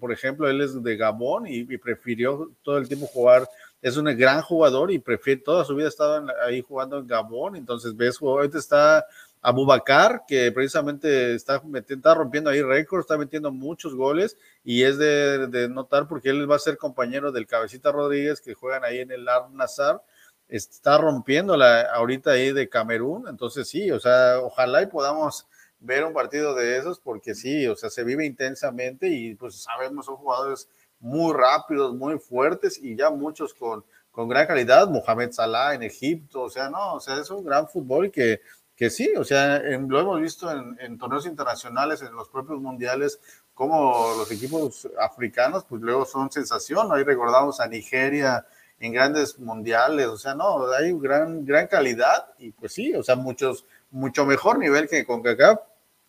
por, ejemplo, él es de Gabón y, prefirió todo el tiempo jugar, es un gran jugador y prefiere, toda su vida ha ahí jugando en Gabón, entonces ves, ahorita está Abubakar, que precisamente está, está rompiendo ahí récords, está metiendo muchos goles y es de, notar porque él va a ser compañero del Cabecita Rodríguez que juegan ahí en el Ar Nazar, está rompiendo la ahorita ahí de Camerún, entonces sí, o sea, ojalá y podamos ver un partido de esos porque sí, o sea, se vive intensamente y pues sabemos, son jugadores muy rápidos, muy fuertes y ya muchos con, con gran calidad, Mohamed Salah en Egipto, o sea, no, o sea, es un gran fútbol que, que sí, o sea, lo hemos visto en, en, torneos internacionales, en los propios mundiales, como los equipos africanos, pues luego son sensación, ahí recordamos a Nigeria en grandes mundiales, o sea, no, hay gran, gran calidad y pues sí, o sea, muchos, mucho mejor nivel que con CACAF,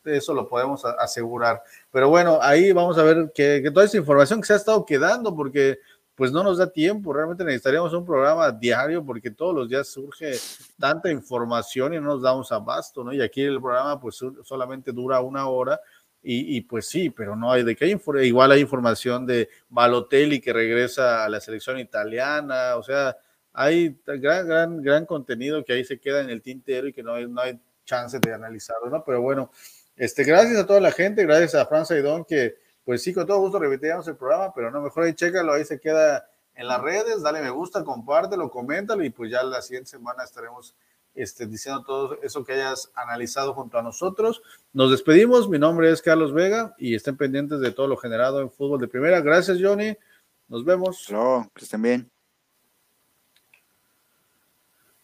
eso lo podemos asegurar. Pero bueno, ahí vamos a ver que, toda esa información que se ha estado quedando, porque pues no nos da tiempo, realmente necesitaríamos un programa diario porque todos los días surge tanta información y no nos damos abasto, ¿no? Y aquí el programa pues solamente dura una hora y, pues sí, pero no hay de qué igual hay información de Balotelli que regresa a la selección italiana, o sea, hay gran, gran, gran contenido que ahí se queda en el tintero y que no hay, no hay chance de analizarlo, ¿no? Pero bueno, este, gracias a toda la gente, gracias a Fran Saidón, que pues sí, con todo gusto repetíamos el programa, pero no, mejor ahí chécalo, ahí se queda en las redes, dale me gusta, compártelo, coméntalo y pues ya la siguiente semana estaremos este, diciendo todo eso que hayas analizado junto a nosotros. Nos despedimos, mi nombre es Carlos Vega y estén pendientes de todo lo generado en fútbol de primera. Gracias, Johnny. Nos vemos. Hasta que estén bien.